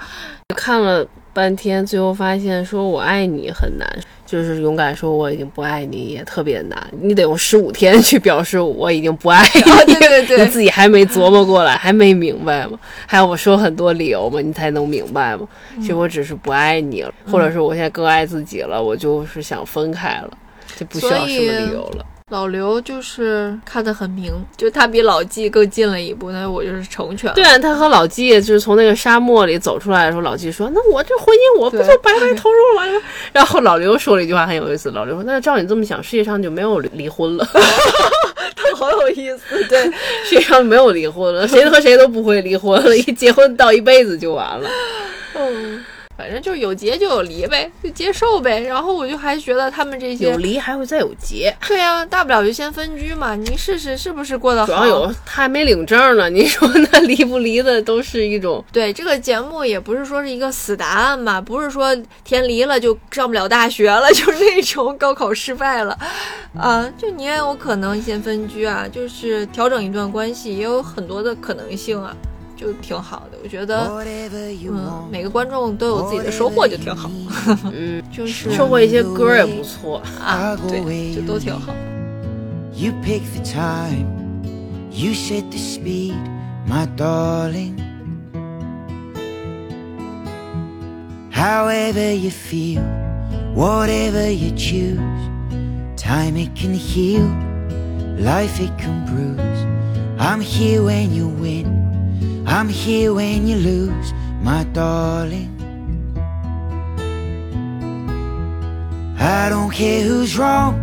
看了半天，最后发现说我爱你很难，就是勇敢说我已经不爱你也特别难，你得用十五天去表示我已经不爱你。啊，(laughs) 对对你，(laughs) 自己还没琢磨过来，还没明白吗？还要我说很多理由吗？你才能明白吗？其实我只是不爱你了，或者是我现在更爱自己了，我就是想分开了，就不需要什么理由了。老刘就是看得很明，就他比老纪更近了一步，那我就是成全了。对啊，他和老纪就是从那个沙漠里走出来的时候，老纪说：“那我这婚姻我不就白白投入了吗？” (laughs) 然后老刘说了一句话很有意思，老刘说：“那照你这么想，世界上就没有离婚了，(laughs) 他好有意思，对，(laughs) 世界上没有离婚了，谁和谁都不会离婚了，一结婚到一辈子就完了。嗯，反正就是有结就有离呗，就接受呗。然后我就还觉得他们这些有，离还会再有结，对呀、大不了就先分居嘛，你试试是不是过得好？主要有他还没领证呢。你说那离不离的都是一种 (laughs) 对这个节目也不是说是一个死答案嘛，不是说填离了就上不了大学了，就是那种高考失败了，(laughs) 啊，就你也有可能先分居啊，就是调整一段关系，也有很多的可能性啊，就挺好的。我觉得，嗯，每个观众都有自己的收获就挺好，嗯，就是收获一些歌也不错。啊，对，就都挺好。You pick the time, you set the speed, my darling. However you feel, whatever you choose, time it can heal, life it can bruise. I'm here when you win, I'm here when you lose, my darling. I don't care who's wrong.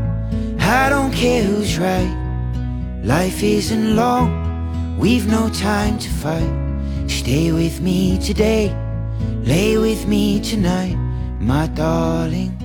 I don't care who's right. Life isn't long, we've no time to fight. Stay with me today, lay with me tonight, my darling.